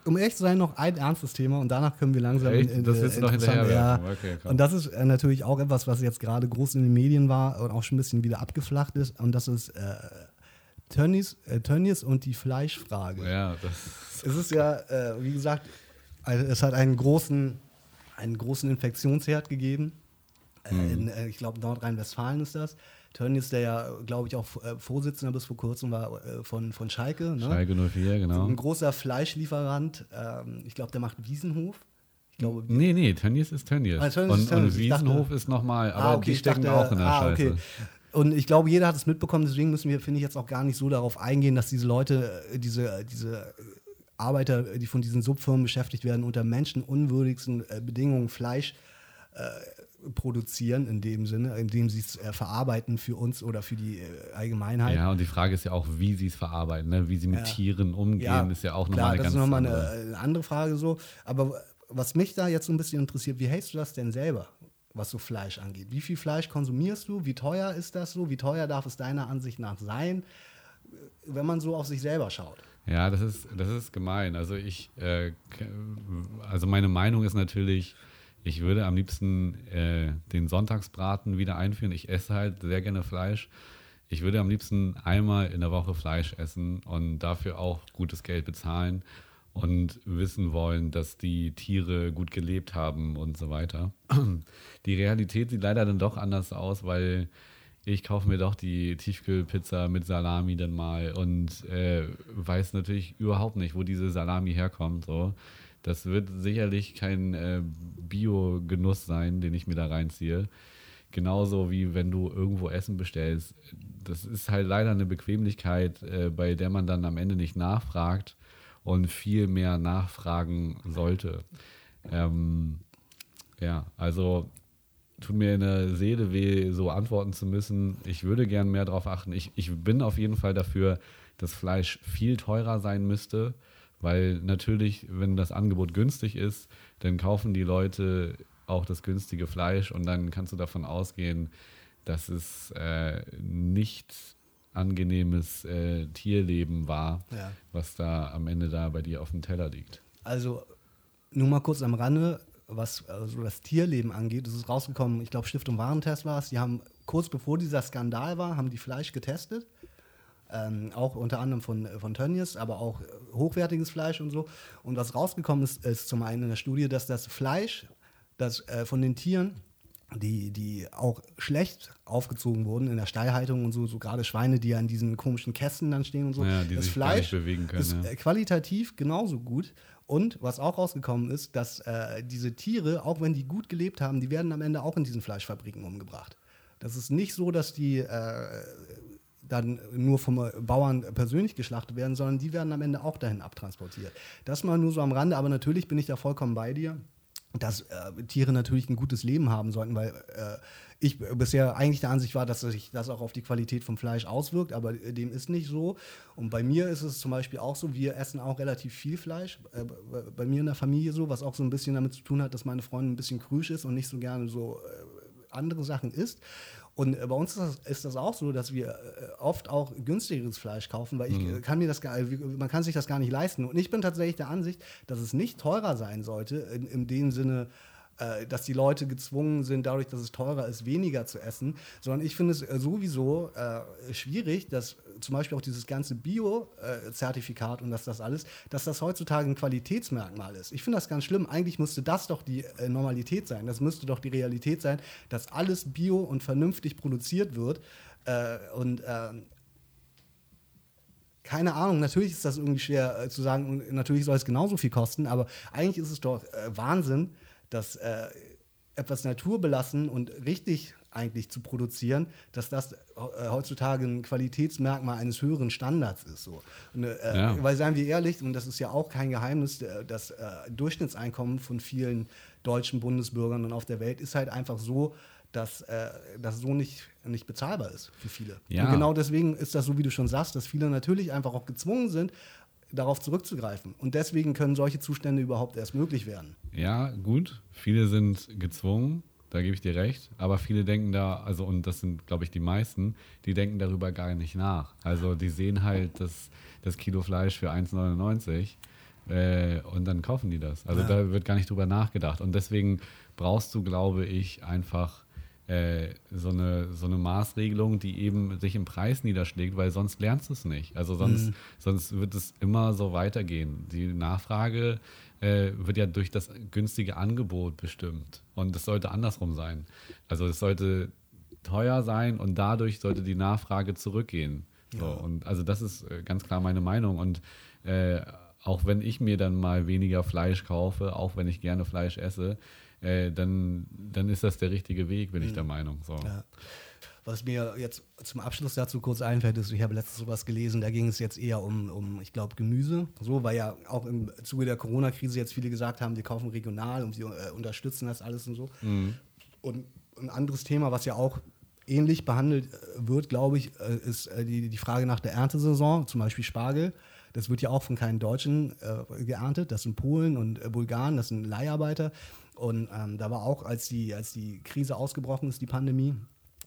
um ehrlich zu sein, noch ein ernstes Thema und danach können wir langsam Echt? in, Das äh, willst du noch interessant- hinterherwerfen? ja. Okay. Und das ist äh, natürlich auch etwas, was jetzt gerade groß in den Medien war und auch schon ein bisschen wieder abgeflacht ist. Und das ist äh, Tönnies, äh, Tönnies und die Fleischfrage. Ja, das. Es ist ja, äh, wie gesagt, also es hat einen großen, einen großen Infektionsherd gegeben. Äh, Mhm. in, äh, ich glaube, Nordrhein-Westfalen ist das. Tönnies, der ja, glaube ich, auch äh, Vorsitzender bis vor kurzem war äh, von, von Schalke. Ne? Schalke 04, genau. Ein großer Fleischlieferant. Ähm, ich glaube, der macht Wiesenhof. Ich glaube, Nee, nee, Tönnies ist Tönnies. Ah, Tönnies und, ist Tönnies. und Ich dachte- Wiesenhof ist nochmal, aber Ah, okay, die stecken dachte, auch in der ah, Scheiße. okay. Und ich glaube, jeder hat es mitbekommen, deswegen müssen wir, finde ich, jetzt auch gar nicht so darauf eingehen, dass diese Leute, äh, diese, äh, diese Arbeiter, die von diesen Subfirmen beschäftigt werden, unter menschenunwürdigsten äh, Bedingungen Fleisch äh, produzieren, in dem Sinne, indem sie es äh, verarbeiten für uns oder für die äh, Allgemeinheit. Ja, und die Frage ist ja auch, wie sie es verarbeiten, ne? wie sie mit Ja. Tieren umgehen, ist ja auch nochmal eine das ganz ist nochmal andere. eine, eine andere Frage so. Aber was mich da jetzt so ein bisschen interessiert, wie hältst du das denn selber, was so Fleisch angeht? Wie viel Fleisch konsumierst du? Wie teuer ist das so? Wie teuer darf es deiner Ansicht nach sein? wenn man so auf sich selber schaut. Ja, das ist, das ist gemein. Also ich, äh, also meine Meinung ist natürlich, ich würde am liebsten äh, den Sonntagsbraten wieder einführen. Ich esse halt sehr gerne Fleisch. Ich würde am liebsten einmal in der Woche Fleisch essen und dafür auch gutes Geld bezahlen und wissen wollen, dass die Tiere gut gelebt haben und so weiter. [clears throat] Die Realität sieht leider dann doch anders aus, weil ich kaufe mir doch die Tiefkühlpizza mit Salami dann mal und äh, weiß natürlich überhaupt nicht, wo diese Salami herkommt. So. Das wird sicherlich kein äh, Bio-Genuss sein, den ich mir da reinziehe. Genauso wie wenn du irgendwo Essen bestellst. Das ist halt leider eine Bequemlichkeit, äh, bei der man dann am Ende nicht nachfragt und viel mehr nachfragen sollte. Ähm, ja, also tut mir in der Seele weh, so antworten zu müssen. Ich würde gern mehr darauf achten. Ich, ich bin auf jeden Fall dafür, dass Fleisch viel teurer sein müsste, weil natürlich, wenn das Angebot günstig ist, dann kaufen die Leute auch das günstige Fleisch und dann kannst du davon ausgehen, dass es äh, nicht angenehmes äh, Tierleben war, ja. was da am Ende da bei dir auf dem Teller liegt. Also nur mal kurz am Rande, was also das Tierleben angeht, es ist rausgekommen, ich glaube Stiftung Warentest war es, die haben kurz bevor dieser Skandal war, haben die Fleisch getestet. Ähm, auch unter anderem von, von Tönnies, aber auch hochwertiges Fleisch und so. Und was rausgekommen ist, ist zum einen in der Studie, dass das Fleisch das, äh, von den Tieren, die, die auch schlecht aufgezogen wurden in der Stallhaltung und so, so gerade Schweine, die ja in diesen komischen Kästen dann stehen und so, ja, das Fleisch können, ist ja. qualitativ genauso gut und was auch rausgekommen ist, dass äh, diese Tiere, auch wenn die gut gelebt haben, die werden am Ende auch in diesen Fleischfabriken umgebracht. Das ist nicht so, dass die äh, dann nur vom Bauern persönlich geschlachtet werden, sondern die werden am Ende auch dahin abtransportiert. Das mal nur so am Rande, aber natürlich bin ich da vollkommen bei dir dass äh, Tiere natürlich ein gutes Leben haben sollten, weil äh, ich bisher eigentlich der Ansicht war, dass sich das auch auf die Qualität vom Fleisch auswirkt, aber dem ist nicht so. Und bei mir ist es zum Beispiel auch so, wir essen auch relativ viel Fleisch, äh, bei mir in der Familie so, was auch so ein bisschen damit zu tun hat, dass meine Freundin ein bisschen krüsch ist und nicht so gerne so äh, andere Sachen isst. Und äh, bei uns ist das, ist das, auch so, dass wir äh, oft auch günstigeres Fleisch kaufen, weil ich mhm. kann mir das gar, man kann sich das gar nicht leisten. Und ich bin tatsächlich der Ansicht, dass es nicht teurer sein sollte, in, in dem Sinne, äh, dass die Leute gezwungen sind, dadurch, dass es teurer ist, weniger zu essen, sondern ich finde es äh, sowieso äh, schwierig, dass zum Beispiel auch dieses ganze Bio-Zertifikat und dass das alles, dass das heutzutage ein Qualitätsmerkmal ist. Ich finde das ganz schlimm. Eigentlich müsste das doch die äh, Normalität sein. Das müsste doch die Realität sein, dass alles bio und vernünftig produziert wird. Äh, und ähm, keine Ahnung, natürlich ist das irgendwie schwer äh, zu sagen und natürlich soll es genauso viel kosten, aber eigentlich ist es doch äh, Wahnsinn, dass äh, etwas naturbelassen und richtig eigentlich zu produzieren, dass das äh, heutzutage ein Qualitätsmerkmal eines höheren Standards ist. So. Und, äh, ja. Weil seien wir ehrlich, und das ist ja auch kein Geheimnis, äh, das äh, Durchschnittseinkommen von vielen deutschen Bundesbürgern und auf der Welt ist halt einfach so, dass äh, das so nicht, nicht bezahlbar ist für viele. Ja. Und genau deswegen ist das so, wie du schon sagst, dass viele natürlich einfach auch gezwungen sind, darauf zurückzugreifen. Und deswegen können solche Zustände überhaupt erst möglich werden. Ja, gut. Viele sind gezwungen, da gebe ich dir recht. Aber viele denken da, also, und das sind, glaube ich, die meisten, die denken darüber gar nicht nach. Also, die sehen halt das, das Kilo Fleisch für 1,99 äh, und dann kaufen die das. Also, ja. da wird gar nicht drüber nachgedacht. Und deswegen brauchst du, glaube ich, einfach so, eine, so eine Maßregelung, die eben sich im Preis niederschlägt, weil sonst lernst du es nicht. Also sonst, mhm. sonst wird es immer so weitergehen. Die Nachfrage äh, wird ja durch das günstige Angebot bestimmt. Und es sollte andersrum sein. Also es sollte teuer sein und dadurch sollte die Nachfrage zurückgehen. So, ja. Und also das ist äh, ganz klar meine Meinung. Und äh, auch wenn ich mir dann mal weniger Fleisch kaufe, auch wenn ich gerne Fleisch esse, äh, dann, dann ist das der richtige Weg, bin mhm. ich der Meinung. So. Ja. Was mir jetzt zum Abschluss dazu kurz einfällt, ist, ich habe letztens sowas gelesen, da ging es jetzt eher um, um ich glaube, Gemüse. So, weil ja auch im Zuge der Corona-Krise jetzt viele gesagt haben, wir kaufen regional und wir äh, unterstützen das alles und so. Mhm. Und ein anderes Thema, was ja auch ähnlich behandelt äh, wird, glaube ich, äh, ist die, die Frage nach der Erntesaison, zum Beispiel Spargel. Das wird ja auch von keinen Deutschen äh, geerntet. Das sind Polen und Bulgaren, das sind Leiharbeiter. Und ähm, da war auch, als die, als die Krise ausgebrochen ist, die Pandemie,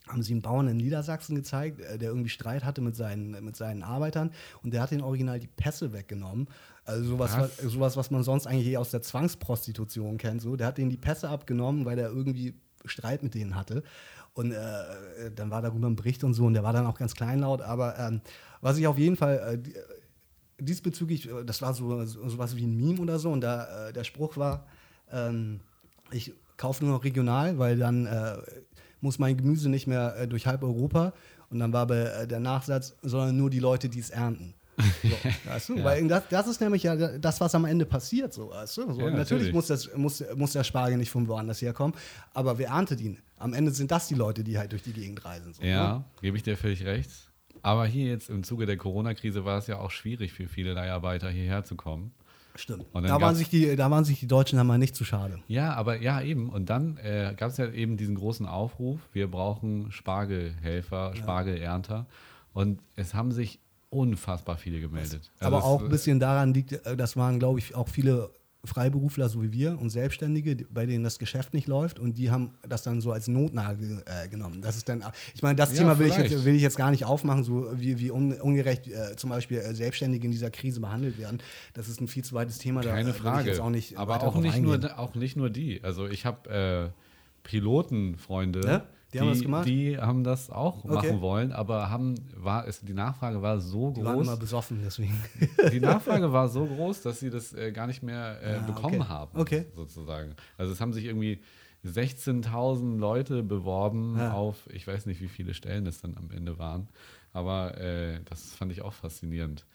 haben sie einen Bauern in Niedersachsen gezeigt, äh, der irgendwie Streit hatte mit seinen, mit seinen Arbeitern und der hat den Original die Pässe weggenommen. Also sowas, was, sowas, was man sonst eigentlich aus der Zwangsprostitution kennt. So. Der hat denen die Pässe abgenommen, weil der irgendwie Streit mit denen hatte. Und äh, dann war darüber ein Bericht und so und der war dann auch ganz kleinlaut. Aber ähm, was ich auf jeden Fall äh, diesbezüglich, äh, das war so, so was wie ein Meme oder so und da, äh, der Spruch war, ähm, ich kaufe nur noch regional, weil dann äh, muss mein Gemüse nicht mehr äh, durch halb Europa. Und dann war aber äh, der Nachsatz, sondern nur die Leute, die es ernten. So, [laughs] weißt du? ja. Weil das, das, ist nämlich ja das, was am Ende passiert. So, weißt du? so, ja, natürlich, natürlich muss, das, muss, muss der Spargel nicht von woanders herkommen, aber wer erntet ihn? Am Ende sind das die Leute, die halt durch die Gegend reisen. So, ja, ne? gebe ich dir völlig recht. Aber hier jetzt im Zuge der Corona-Krise war es ja auch schwierig für viele Leiharbeiter hierher zu kommen. Stimmt. Da waren, sich die, da waren sich die Deutschen dann mal nicht zu schade. Ja, aber ja, eben. Und dann äh, gab es ja eben diesen großen Aufruf: wir brauchen Spargelhelfer, Spargelernter. Und es haben sich unfassbar viele gemeldet. Also aber auch ein bisschen daran liegt, äh, das waren, glaube ich, auch viele Freiberufler, so wie wir und Selbstständige, bei denen das Geschäft nicht läuft und die haben das dann so als Notnagel äh, genommen. Das ist dann, ich meine, das ja, Thema will ich, jetzt, will ich, jetzt, gar nicht aufmachen, so wie, wie un, ungerecht äh, zum Beispiel äh, Selbstständige in dieser Krise behandelt werden. Das ist ein viel zu weites Thema. Keine da, Frage. Auch nicht Aber auch nicht, nur, auch nicht nur die. Also ich habe äh, Pilotenfreunde. Ja? Die, haben das gemacht? Die haben das auch okay. machen wollen, aber haben, war es, die Nachfrage war so die groß. Die waren immer besoffen, deswegen. [laughs] Die Nachfrage war so [laughs] groß, dass sie das äh, gar nicht mehr äh, ja, bekommen okay. haben, okay. sozusagen. Also es haben sich irgendwie 16.000 Leute beworben ja. auf, ich weiß nicht, wie viele Stellen es dann am Ende waren, aber äh, das fand ich auch faszinierend.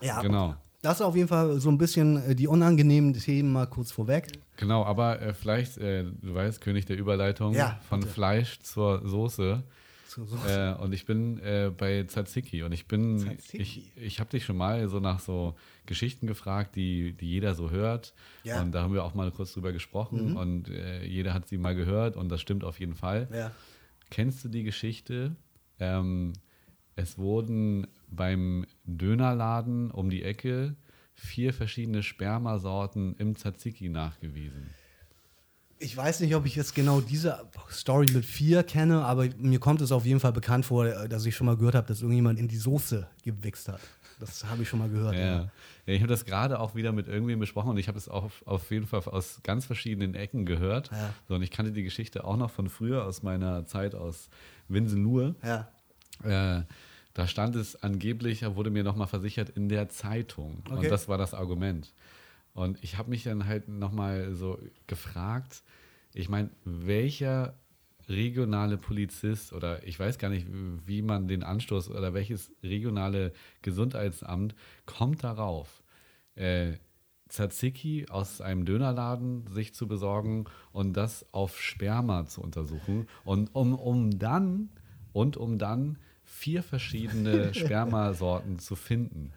Ja, genau. Das ist auf jeden Fall so ein bisschen äh, die unangenehmen Themen mal kurz vorweg. Genau, aber äh, vielleicht, äh, du weißt, König der Überleitung, ja, von Fleisch zur Soße. Zur Soße. Äh, und ich bin äh, bei Tzatziki und ich bin, Tzatziki. ich, ich habe dich schon mal so nach so Geschichten gefragt, die, die jeder so hört. Ja. Und da haben wir auch mal kurz drüber gesprochen mhm. und äh, jeder hat sie mal gehört und das stimmt auf jeden Fall. Ja. Kennst du die Geschichte? Ähm, es wurden beim Dönerladen um die Ecke vier verschiedene Spermasorten im Tzatziki nachgewiesen. Ich weiß nicht, ob ich jetzt genau diese Story mit vier kenne, aber mir kommt es auf jeden Fall bekannt vor, dass ich schon mal gehört habe, dass irgendjemand in die Soße gewichst hat. Das habe ich schon mal gehört. Ja, ja. ja ich habe das gerade auch wieder mit irgendwem besprochen und ich habe es auch auf jeden Fall aus ganz verschiedenen Ecken gehört. Ja. So, und ich kannte die Geschichte auch noch von früher aus meiner Zeit aus Winsenlohe. Ja. Äh, da stand es angeblich, wurde mir nochmal versichert, in der Zeitung. Okay. Und das war das Argument. Und ich habe mich dann halt nochmal so gefragt, ich meine, welcher regionale Polizist oder ich weiß gar nicht, wie man den Anstoß oder welches regionale Gesundheitsamt kommt darauf, äh, Tzatziki aus einem Dönerladen sich zu besorgen und das auf Sperma zu untersuchen und um, um dann und um dann vier verschiedene [laughs] Spermasorten zu finden.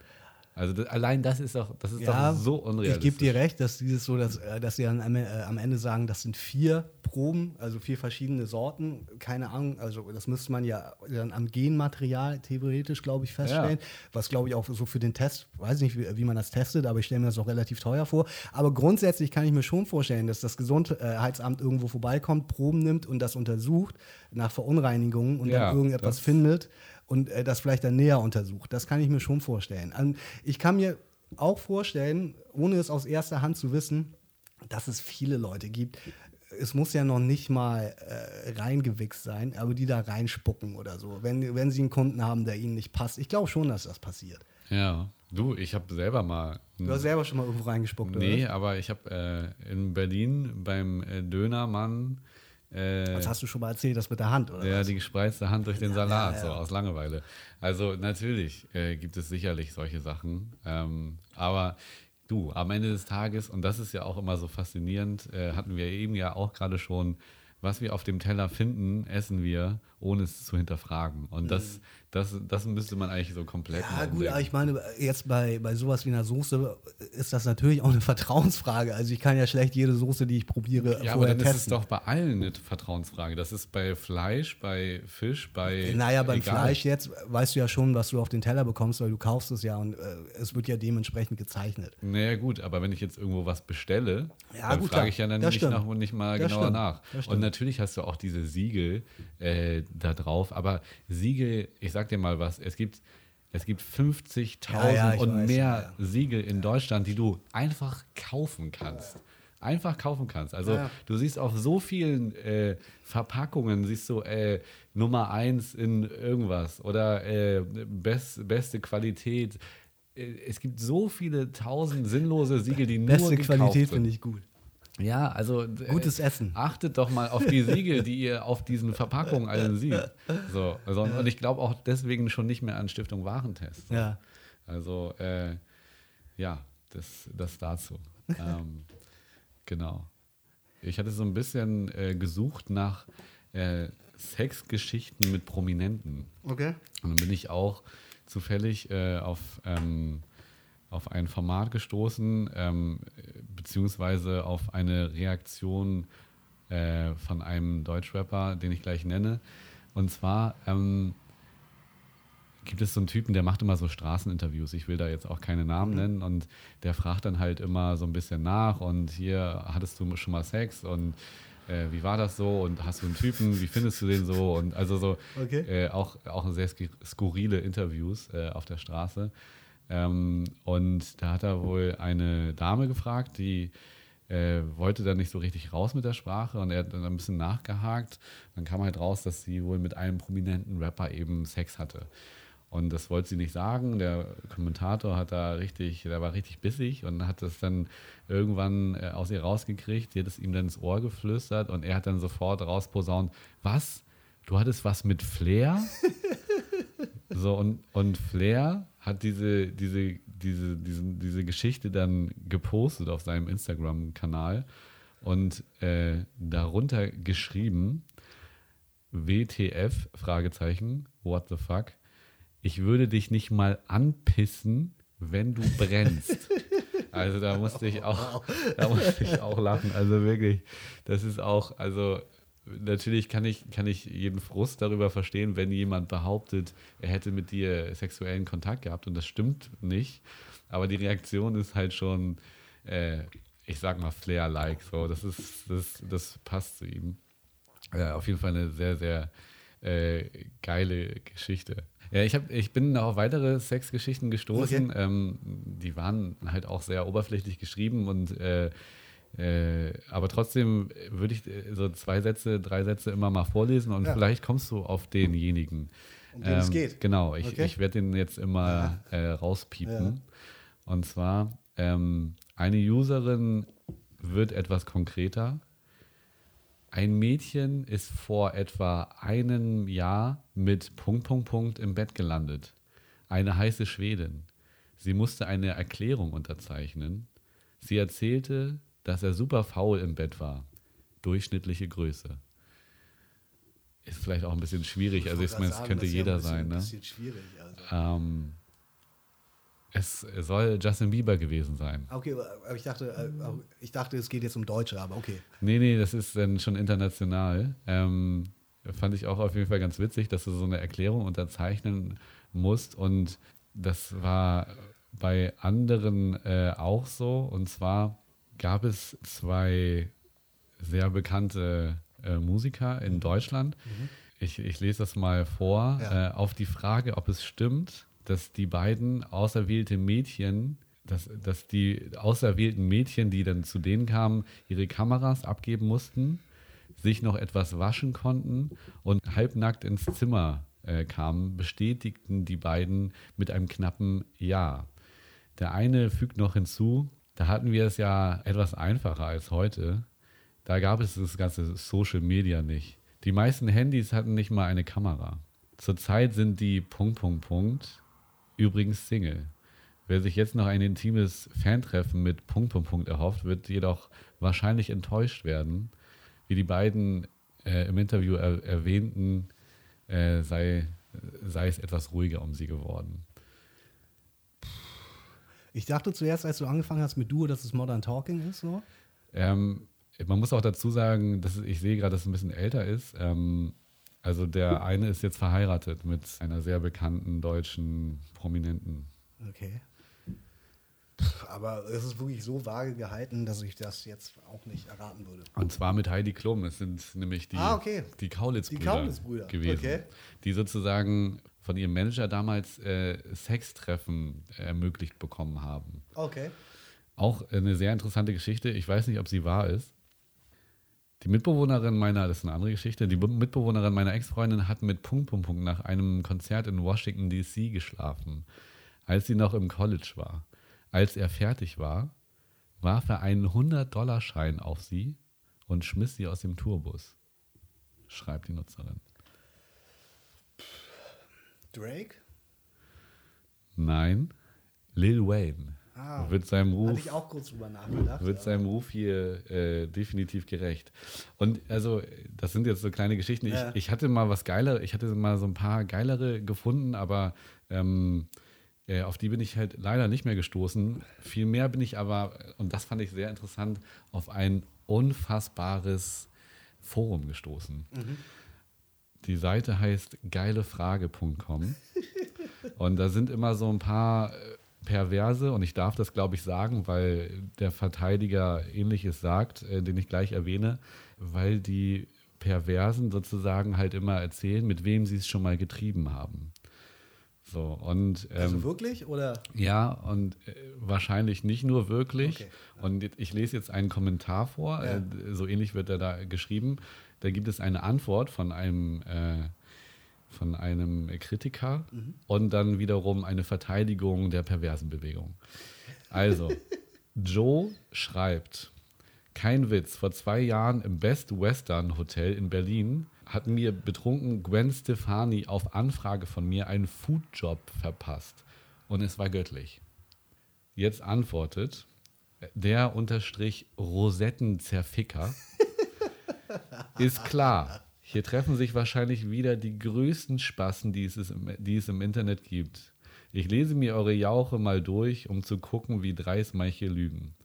Also das, allein das ist doch, das ist ja, doch so unrealistisch. Ich gebe dir recht, dass dieses so, dass, äh, dass sie dann am, äh, am, Ende sagen, das sind vier Proben, also vier verschiedene Sorten. Keine Ahnung, also das müsste man ja dann am Genmaterial theoretisch, glaube ich, feststellen. Ja. Was glaube ich auch so für den Test, weiß nicht, wie, wie man das testet, aber ich stelle mir das auch relativ teuer vor. Aber grundsätzlich kann ich mir schon vorstellen, dass das Gesundheitsamt irgendwo vorbeikommt, Proben nimmt und das untersucht nach Verunreinigungen und ja, dann irgendetwas findet und äh, das vielleicht dann näher untersucht. Das kann ich mir schon vorstellen. Und ich kann mir auch vorstellen, ohne es aus erster Hand zu wissen, dass es viele Leute gibt, es muss ja noch nicht mal äh, reingewichst sein, aber die da reinspucken oder so, wenn, wenn sie einen Kunden haben, der ihnen nicht passt. Ich glaube schon, dass das passiert. Ja, du, ich habe selber mal. Du hast selber schon mal irgendwo reingespuckt, nee, oder? aber ich habe äh, in Berlin beim äh, Dönermann das hast du schon mal erzählt, das mit der Hand, oder? Ja, was? die gespreizte Hand durch den Salat, ja, ja, ja. so aus Langeweile. Also natürlich äh, gibt es sicherlich solche Sachen. Ähm, aber du, am Ende des Tages, und das ist ja auch immer so faszinierend, äh, hatten wir eben ja auch gerade schon, was wir auf dem Teller finden, essen wir ohne es zu hinterfragen. Und das, Mhm. das, das müsste man eigentlich so komplett Ja, gut, aber ich meine, jetzt bei, bei sowas wie einer Soße ist das natürlich auch eine [laughs] Vertrauensfrage. Also ich kann ja schlecht jede Soße, die ich probiere, Ja, aber vorher dann ist es doch bei allen eine Vertrauensfrage. Das ist bei Fleisch, bei Fisch, bei. naja, beim egal. Fleisch jetzt weißt du ja schon, was du auf den Teller bekommst, weil du kaufst es ja und äh, es wird ja dementsprechend gezeichnet. Naja, gut, aber wenn ich jetzt irgendwo was bestelle, Ja, dann frage ich ja dann nicht, nach, nicht mal Das genauer stimmt. nach. Und natürlich hast du auch diese Siegel äh, da drauf, aber Siegel, ich sag dir mal was, es gibt, es gibt 50.000 Ja, ja, und weiß, mehr ja, Siegel in Deutschland, die du einfach kaufen kannst. Einfach kaufen kannst. Also du siehst auf so vielen äh, Verpackungen, siehst du äh, Nummer eins in irgendwas oder äh, best, beste Qualität. Äh, Es gibt so viele tausend sinnlose Siegel, die nur Beste Qualität finde ich gut. Ja, also äh, Gutes Essen. Achtet doch mal auf die Siegel, die ihr auf diesen Verpackungen allen seht. So, also, und ich glaube auch deswegen schon nicht mehr an Stiftung Warentest. So. Ja. Also äh, ja, das, das dazu. [laughs] ähm, genau. Ich hatte so ein bisschen äh, gesucht nach äh, Sexgeschichten mit Prominenten. Okay. Und dann bin ich auch zufällig äh, auf, ähm, auf ein Format gestoßen, ähm, beziehungsweise auf eine Reaktion äh, von einem Deutschrapper, den ich gleich nenne. Und zwar ähm, gibt es so einen Typen, der macht immer so Straßeninterviews. Ich will da jetzt auch keine Namen nennen. Und der fragt dann halt immer so ein bisschen nach. Und hier hattest du schon mal Sex und äh, wie war das so? Und hast du einen Typen? Wie findest du den so? Und also so Okay. äh, auch, auch sehr sk- skurrile Interviews äh, auf der Straße. Ähm, und da hat er wohl eine Dame gefragt, die äh, wollte dann nicht so richtig raus mit der Sprache und er hat dann ein bisschen nachgehakt. Dann kam halt raus, dass sie wohl mit einem prominenten Rapper eben Sex hatte. Und das wollte sie nicht sagen. Der Kommentator hat da richtig, der war richtig bissig und hat das dann irgendwann äh, aus ihr rausgekriegt. Die hat es ihm dann ins Ohr geflüstert und er hat dann sofort rausposaunt, was? Du hattest was mit Flair? [laughs] so, und, und Flair hat diese, diese, diese, diese, diese Geschichte dann gepostet auf seinem Instagram-Kanal und äh, darunter geschrieben, WTF, Fragezeichen, what the fuck, ich würde dich nicht mal anpissen, wenn du brennst. Also da musste ich auch, da musste ich auch lachen. Also wirklich, das ist auch, also natürlich kann ich, kann ich jeden Frust darüber verstehen, wenn jemand behauptet, er hätte mit dir sexuellen Kontakt gehabt und das stimmt nicht. Aber die Reaktion ist halt schon, äh, ich sag mal, Flair-like. So, das ist, das, das passt zu ihm. Ja, auf jeden Fall eine sehr, sehr äh, geile Geschichte. Ja, ich, hab, ich bin auf weitere Sexgeschichten gestoßen. Okay. Ähm, die waren halt auch sehr oberflächlich geschrieben und äh, äh, aber trotzdem würde ich äh, so zwei Sätze, drei Sätze immer mal vorlesen und Ja. vielleicht kommst du auf denjenigen. Um den es geht. Genau, ich, Okay. ich werde den jetzt immer äh, rauspiepen. Und zwar, ähm, eine Userin wird etwas konkreter. Ein Mädchen ist vor etwa einem Jahr mit Punkt, Punkt, Punkt im Bett gelandet. Eine heiße Schwedin. Sie musste eine Erklärung unterzeichnen. Sie erzählte, dass er super faul im Bett war. Durchschnittliche Größe. Ist vielleicht auch ein bisschen schwierig. Also ich meine, es könnte jeder sein. Ne? Ein bisschen schwierig. Also. Ähm, es soll Justin Bieber gewesen sein. Okay, aber ich dachte, äh, ich dachte, es geht jetzt um Deutsche, aber okay. Nee, nee, das ist dann schon international. Ähm, fand ich auch auf jeden Fall ganz witzig, dass du so eine Erklärung unterzeichnen musst. Und das war bei anderen äh, auch so. Und zwar gab es zwei sehr bekannte äh, Musiker in Deutschland. Ich, ich lese das mal vor. Ja. Äh, auf die Frage, ob es stimmt, dass die beiden auserwählte Mädchen, dass, dass die auserwählten Mädchen, die dann zu denen kamen, ihre Kameras abgeben mussten, sich noch etwas waschen konnten und halbnackt ins Zimmer äh, kamen, bestätigten die beiden mit einem knappen Ja. Der eine fügt noch hinzu, da hatten wir es ja etwas einfacher als heute. Da gab es das ganze Social Media nicht. Die meisten Handys hatten nicht mal eine Kamera. Zurzeit sind die Punkt, Punkt, Punkt übrigens Single. Wer sich jetzt noch ein intimes Fantreffen mit Punkt, Punkt, Punkt erhofft, wird jedoch wahrscheinlich enttäuscht werden. Wie die beiden äh, im Interview er erwähnten, äh, sei, sei es etwas ruhiger um sie geworden. Ich dachte zuerst, als du angefangen hast mit Duo, dass es Modern Talking ist, so. Ähm, man muss auch dazu sagen, dass ich sehe gerade, dass es ein bisschen älter ist. Ähm, also der eine ist jetzt verheiratet mit einer sehr bekannten deutschen Prominenten. Okay. Aber es ist wirklich so vage gehalten, dass ich das jetzt auch nicht erraten würde. Und zwar mit Heidi Klum. Es sind nämlich die, Ah, okay. die Kaulitz-Brüder Kaulitz-Brüder, gewesen, okay. die sozusagen von ihrem Manager damals äh, Sextreffen ermöglicht bekommen haben. Okay. Auch eine sehr interessante Geschichte. Ich weiß nicht, ob sie wahr ist. Die Mitbewohnerin meiner, das ist eine andere Geschichte, die Mitbewohnerin meiner Ex-Freundin hat mit Punkt, Punkt, Punkt nach einem Konzert in Washington, D.C. geschlafen, als sie noch im College war. Als er fertig war, warf er einen 100-Dollar-Schein auf sie und schmiss sie aus dem Tourbus, schreibt die Nutzerin. Drake? Nein, Lil Wayne Ah, wird seinem Ruf ich auch kurz drüber nachgedacht. wird seinem Ruf hier äh, definitiv gerecht. Und also, das sind jetzt so kleine Geschichten. Ich, Ja. ich hatte mal was geilere, ich hatte mal so ein paar geilere gefunden, aber ähm, äh, auf die bin ich halt leider nicht mehr gestoßen. Vielmehr bin ich aber, und das fand ich sehr interessant, auf ein unfassbares Forum gestoßen. Die Seite heißt geilefrage.com. Und da sind immer so ein paar äh, Perverse, und ich darf das, glaube ich, sagen, weil der Verteidiger ähnliches sagt, äh, den ich gleich erwähne, weil die Perversen sozusagen halt immer erzählen, mit wem sie es schon mal getrieben haben. So, und ähm, Also wirklich? Oder? ja, und äh, wahrscheinlich nicht nur wirklich. Okay. Und ich lese jetzt einen Kommentar vor, Ja. äh, so ähnlich wird er da geschrieben. Da gibt es eine Antwort von einem, äh, von einem Kritiker Mhm. und dann wiederum eine Verteidigung der perversen Bewegung. Also, [laughs] Joe schreibt, kein Witz, vor zwei Jahren im Best Western Hotel in Berlin hat mir betrunken Gwen Stefani auf Anfrage von mir einen Foodjob verpasst. Und es war göttlich. Jetzt antwortet der unterstrich Rosettenzerficker. Ist klar. Hier treffen sich wahrscheinlich wieder die größten Spassen, die es, im, die es im Internet gibt. Ich lese mir eure Jauche mal durch, um zu gucken, wie dreist manche lügen.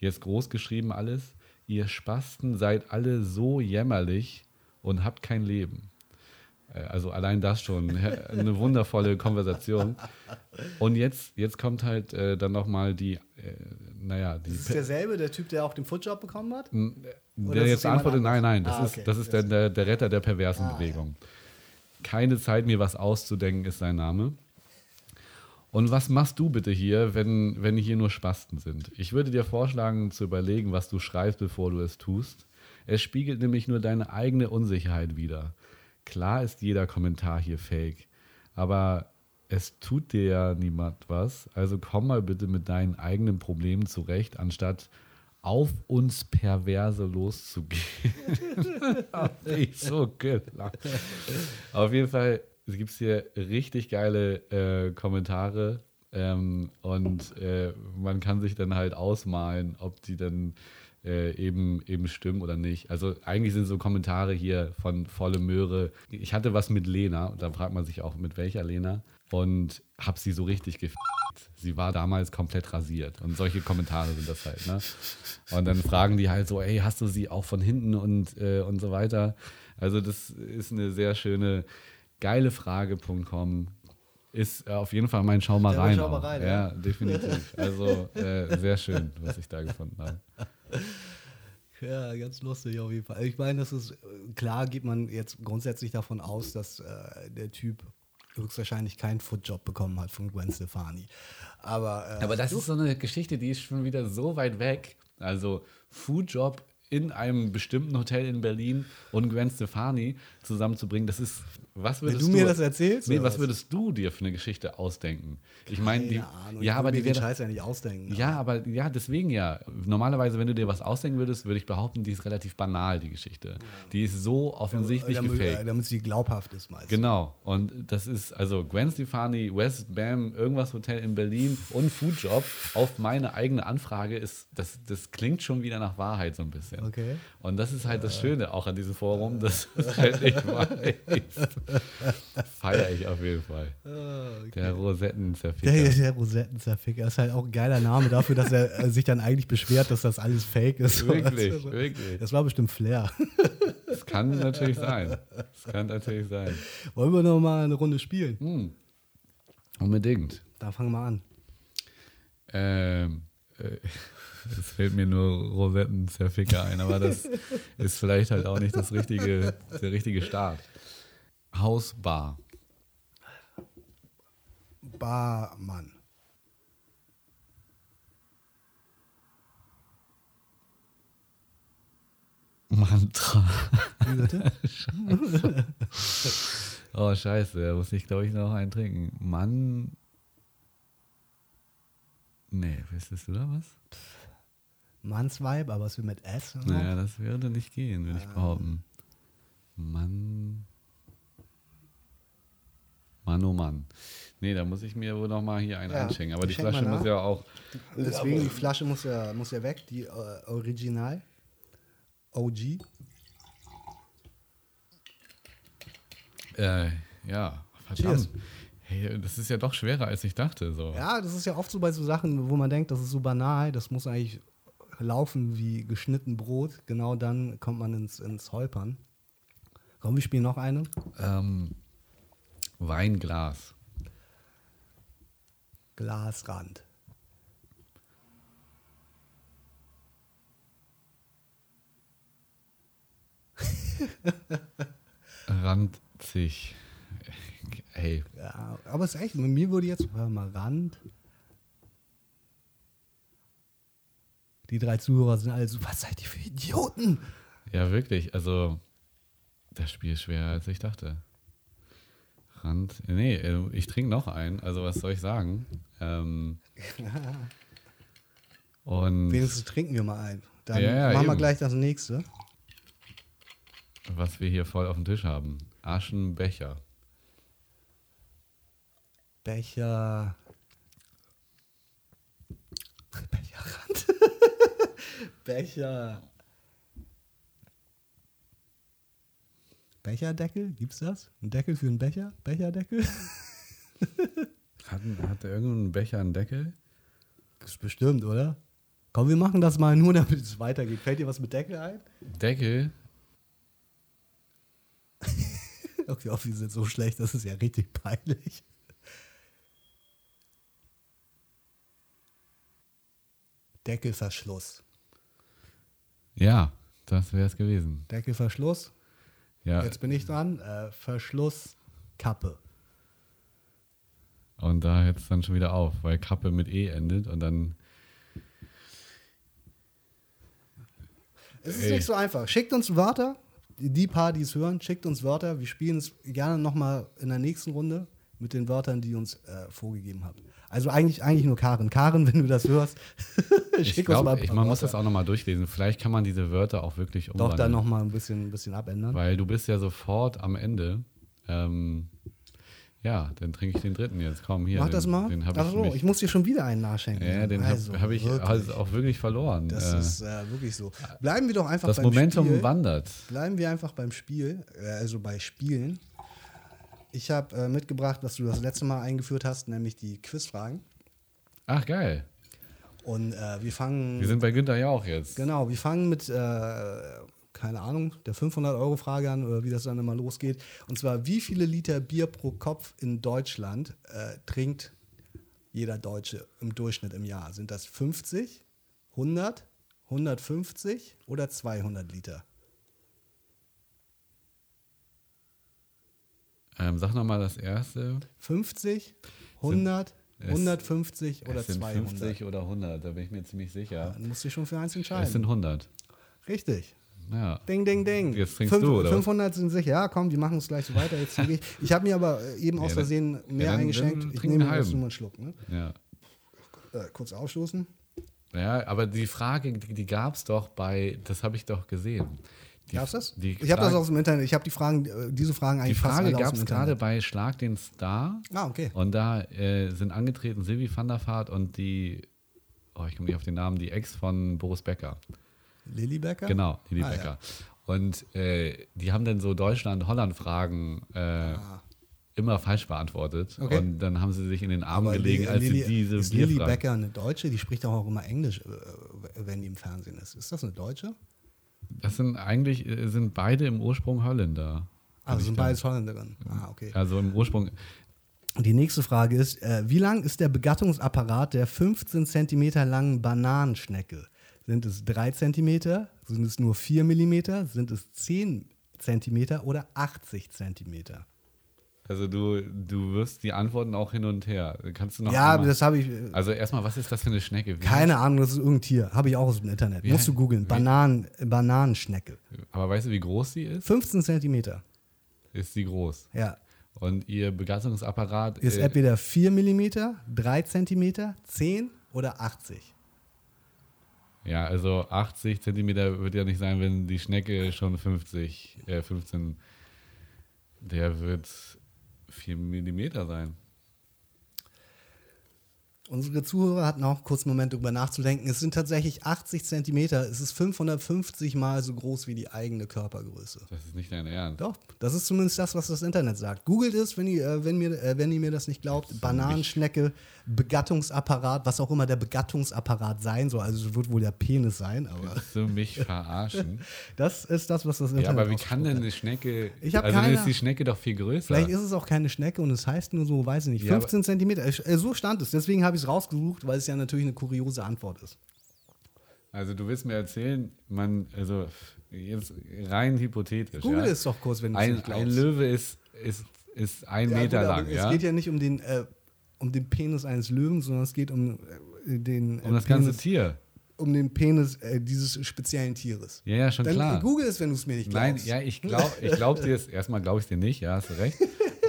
Jetzt groß geschrieben alles. Ihr Spasten seid alle so jämmerlich und habt kein Leben. Äh, Also allein das schon, eine wundervolle Konversation. Und jetzt, jetzt kommt halt äh, dann nochmal die, äh, naja, die Ist es derselbe, der Typ, der auch den Footjob bekommen hat? Oder der ist jetzt antwortet, nein, nein, das Ah, ist, okay. das ist der, der, der Retter der perversen Ah, Bewegung. Keine Zeit, mir was auszudenken, ist sein Name. Und was machst du bitte hier, wenn, wenn hier nur Spasten sind? Ich würde dir vorschlagen, zu überlegen, was du schreibst, bevor du es tust. Es spiegelt nämlich nur deine eigene Unsicherheit wider. Klar ist jeder Kommentar hier fake, aber es tut dir ja niemand was. Also komm mal bitte mit deinen eigenen Problemen zurecht, anstatt auf uns Perverse loszugehen. [laughs] Ich so gelacht. Auf jeden Fall gibt es hier richtig geile äh, Kommentare ähm, und äh, man kann sich dann halt ausmalen, ob die dann äh, eben, eben stimmen oder nicht. Also eigentlich sind so Kommentare hier von volle Möhre. Ich hatte was mit Lena, und da fragt man sich auch, mit welcher Lena, und hab sie so richtig gefickt. Sie war damals komplett rasiert. Und solche Kommentare sind das halt, ne? Und dann fragen die halt so, ey, hast du sie auch von hinten und, äh, und so weiter. Also das ist eine sehr schöne, geile Frage.com. Ist äh, auf jeden Fall mein Schau mal rein. Schau mal rein, ja, ja. definitiv. Also äh, sehr schön, was ich da gefunden habe. [laughs] Ja, ganz lustig auf jeden Fall. Ich meine, das ist, klar geht man jetzt grundsätzlich davon aus, dass äh, der Typ höchstwahrscheinlich keinen Footjob bekommen hat von Gwen Stefani. Aber, äh, Aber das ist so eine Geschichte, die ist schon wieder so weit weg. Also Foodjob in einem bestimmten Hotel in Berlin und Gwen Stefani zusammenzubringen, das ist, was wenn würdest du mir das erzählst, Nee, oder was würdest du dir für eine Geschichte ausdenken? Ich meine, die, Ahnung. Ja, ich aber die wäre- Scheiß ja nicht ausdenken. Ja, aber ja, deswegen ja. Normalerweise, wenn du dir was ausdenken würdest, würde ich behaupten, die ist relativ banal, die Geschichte. Die ist so offensichtlich damit, gefaked. äh, damit sie glaubhaft ist, meinst du? Genau. Und das ist also Gwen Stefani, West Bam, irgendwas Hotel in Berlin und Foodjob auf meine eigene Anfrage ist, das, das klingt schon wieder nach Wahrheit so ein bisschen. Okay. Und das ist halt das Schöne auch an diesem Forum, dass es [laughs] halt nicht weiß. Feiere ich auf jeden Fall. Der Rosettenzerficker. Der, der Rosettenzerficker ist halt auch ein geiler Name dafür, dass er äh, sich dann eigentlich beschwert, dass das alles fake ist. [laughs] Wirklich, Also, wirklich. Das war bestimmt Flair. Das kann natürlich sein. Das kann natürlich sein. Wollen wir noch mal eine Runde spielen? Hm. Unbedingt. Dann fangen wir an. Ähm, äh, es fällt mir nur Rosettenzerficker ein, aber das ist vielleicht halt auch nicht das richtige, der richtige Start. Hausbar. Barmann. Mantra. Wie bitte? [laughs] Oh, scheiße, da muss ich, glaube ich, noch einen trinken. Mann. Nee, wüsstest du da was? Mannsweib, aber was wir mit S? noch? Naja, das würde nicht gehen, würde ich behaupten. Mann. Mann, oh Mann. Nee, da muss ich mir wohl noch mal hier einen Ja, einschenken. Aber die Flasche muss ja auch. Deswegen, die Flasche muss ja, muss ja weg, die äh, Original. OG. Äh, ja, Cheers. verdammt. Hey, das ist ja doch schwerer, als ich dachte. So. Ja, das ist ja oft so bei so Sachen, wo man denkt, das ist so banal, das muss eigentlich laufen wie geschnitten Brot. Genau dann kommt man ins, ins Holpern. Komm, wir spielen noch eine. Ähm, Weinglas. Glasrand. [laughs] Ranzig. Ey, Ja, aber es ist echt, mit mir würde jetzt, hör mal, Rand. Die drei Zuhörer sind alle so, was seid ihr für Idioten? ja, wirklich. Also, das Spiel ist schwerer, als ich dachte. Rand. Nee, äh, ich trinke noch einen. Also, was soll ich sagen? Ähm, [laughs] und Wenigstens trinken wir mal ein. Dann Ja, ja, machen wir eben. gleich das nächste. was wir hier voll auf dem Tisch haben: Aschenbecher. Becher. Becherrand. Becher. Becherdeckel? Gibt's das? Ein Deckel für einen Becher? Becherdeckel? [laughs] Hat, hat irgendein Becher einen Deckel? Das ist bestimmt, oder? Komm, wir machen das mal nur, damit es weitergeht. Fällt dir was mit Deckel ein? Deckel? [laughs] Okay, auch wir sind so schlecht, das ist ja richtig peinlich. Deckelverschluss. Ja, das wäre es gewesen. Deckelverschluss. Ja, Jetzt bin ich dran. Äh, Verschlusskappe. und da hört es dann schon wieder auf, weil Kappe mit E endet und dann. Es ist Ey. nicht so einfach. Schickt uns Wörter. Die die paar, die es hören, schickt uns Wörter. Wir spielen es gerne nochmal in der nächsten Runde mit den Wörtern, die ihr uns äh, vorgegeben habt. Also eigentlich, eigentlich nur Karen. Karen, [laughs] wenn du das hörst, [laughs] Ich, schick uns mal glaub, ein ich paar man muss das auch nochmal durchlesen. Vielleicht kann man diese Wörter auch wirklich umwandeln. Doch, dann nochmal ein bisschen, ein bisschen abändern. Weil du bist ja sofort am Ende. Ähm, ja, dann trinke ich den dritten jetzt. Komm, hier. Mach den, das mal. Den Ach ich, so, mich, ich muss dir schon wieder einen nachschenken. ja, den also, habe hab ich also auch wirklich verloren. Das Äh, ist äh, wirklich so. Bleiben wir doch einfach das beim Momentum Spiel. wandert. Bleiben wir einfach beim Spiel, äh, also bei Spielen. Ich habe äh, mitgebracht, was du das letzte Mal eingeführt hast, nämlich die Quizfragen. Ach, geil. Und äh, wir fangen. Wir sind bei Günther Jauch jetzt. Genau, wir fangen mit, äh, keine Ahnung, der 500-Euro-Frage an oder wie das dann immer losgeht. Und zwar, wie viele Liter Bier pro Kopf in Deutschland äh, trinkt jeder Deutsche im Durchschnitt im Jahr? Sind das 50, 100, 150 oder 200 Liter? Ähm, sag nochmal das erste. 50, 100, es- 150 oder es sind 200? 50 oder 100, da bin ich mir ziemlich sicher. Dann musst du dich schon für eins Es entscheiden. sind 100. Richtig. Ja. Ding, ding, ding. Jetzt trinkst du, oder was? 500 sind sicher. Ja, komm, wir machen es gleich so weiter. Jetzt ich. Ich habe mir aber äh, eben aus Ja, Versehen mehr dann- eingeschenkt. dann ich nehme jetzt nur einen Schluck. Ne? ja. äh, kurz ausstoßen. Ja, aber die Frage, die, die gab es doch bei, das habe ich doch gesehen. Die, Gab's das? Die ich habe das aus dem Internet. Ich habe die Fragen, äh, diese Fragen Die eigentlich fast Frage gab es gerade bei Schlag den Star. Ah, okay. Und da äh, sind angetreten Silvi van der Vaart und die, oh, ich komme nicht auf den Namen, die Ex von Boris Becker. Lilly Becker? Genau, Lili Ah, ja. Becker. Und äh, die haben dann so Deutschland-Holland-Fragen äh, immer falsch beantwortet. Ah. Okay. Und dann haben sie sich in den Arm Aber gelegen, Lilly- als Lilly- sie diese ist Lilly. Becker eine Deutsche? Die spricht doch auch immer Englisch, äh, wenn die im Fernsehen ist. Ist das eine Deutsche? Das sind eigentlich, äh, sind beide im Ursprung Holländer. Das sind beides Holländerin. Ah, okay. Also im Ursprung, Die nächste Frage ist, äh, wie lang ist der Begattungsapparat der 15 cm langen Bananenschnecke? Sind es 3 cm? Sind es nur 4 mm? Sind es 10 cm oder 80 cm? Also du, du wirst die Antworten auch hin und her. Kannst du noch Ja, einmal- das habe ich. Also erstmal, was ist das für eine Schnecke? Wie Keine Ahnung, das ist irgendein Tier. Habe ich auch aus dem Internet. Wie Musst du googeln. Bananen, Bananenschnecke. Aber weißt du, wie groß sie ist? 15 cm. Ist sie groß. Ja. Und ihr Begattungsapparat Ist äh, entweder 4 mm, 3 cm, 10 oder 80. Ja, also 80 Zentimeter wird ja nicht sein, wenn die Schnecke schon 50, äh, 15, der wird 4 Millimeter sein. Unsere Zuhörer hatten auch kurz einen Moment darüber nachzudenken. Es sind tatsächlich 80 Zentimeter. Es ist 550 mal so groß wie die eigene Körpergröße. Das ist nicht dein Ernst. Doch, das ist zumindest das, was das Internet sagt. Googelt es, wenn ihr, äh, wenn mir, äh, wenn ihr mir das nicht glaubt. Bananenschnecke, Begattungsapparat, was auch immer der Begattungsapparat sein soll. Also es wird wohl der Penis sein, aber Willst du mich [laughs] verarschen? das ist das, was das Internet ja, aber wie kann denn eine Schnecke. Ich also dann keine- ist die Schnecke doch viel größer. Vielleicht ist es auch keine Schnecke und es heißt nur so, weiß ich nicht, Ja, 15 Zentimeter. Äh, So stand es. Deswegen habe ich es rausgesucht, weil es ja natürlich eine kuriose Antwort ist. also du willst mir erzählen, man, also jetzt rein hypothetisch. Google ja? es doch kurz, wenn du es ein, nicht ein glaubst. Löwe ist, ist, ist ein Ja, Meter gut, lang, Es ja? geht ja nicht um den, äh, um den Penis eines Löwen, sondern es geht um äh, den äh, um das ganze Penis, Tier. um den Penis äh, dieses speziellen Tieres. Ja, ja, schon Dann klar. Google es, wenn du es mir nicht Nein, glaubst. ja, ich glaube ich glaub dir es, [laughs] erstmal glaube ich dir nicht, ja, hast du recht.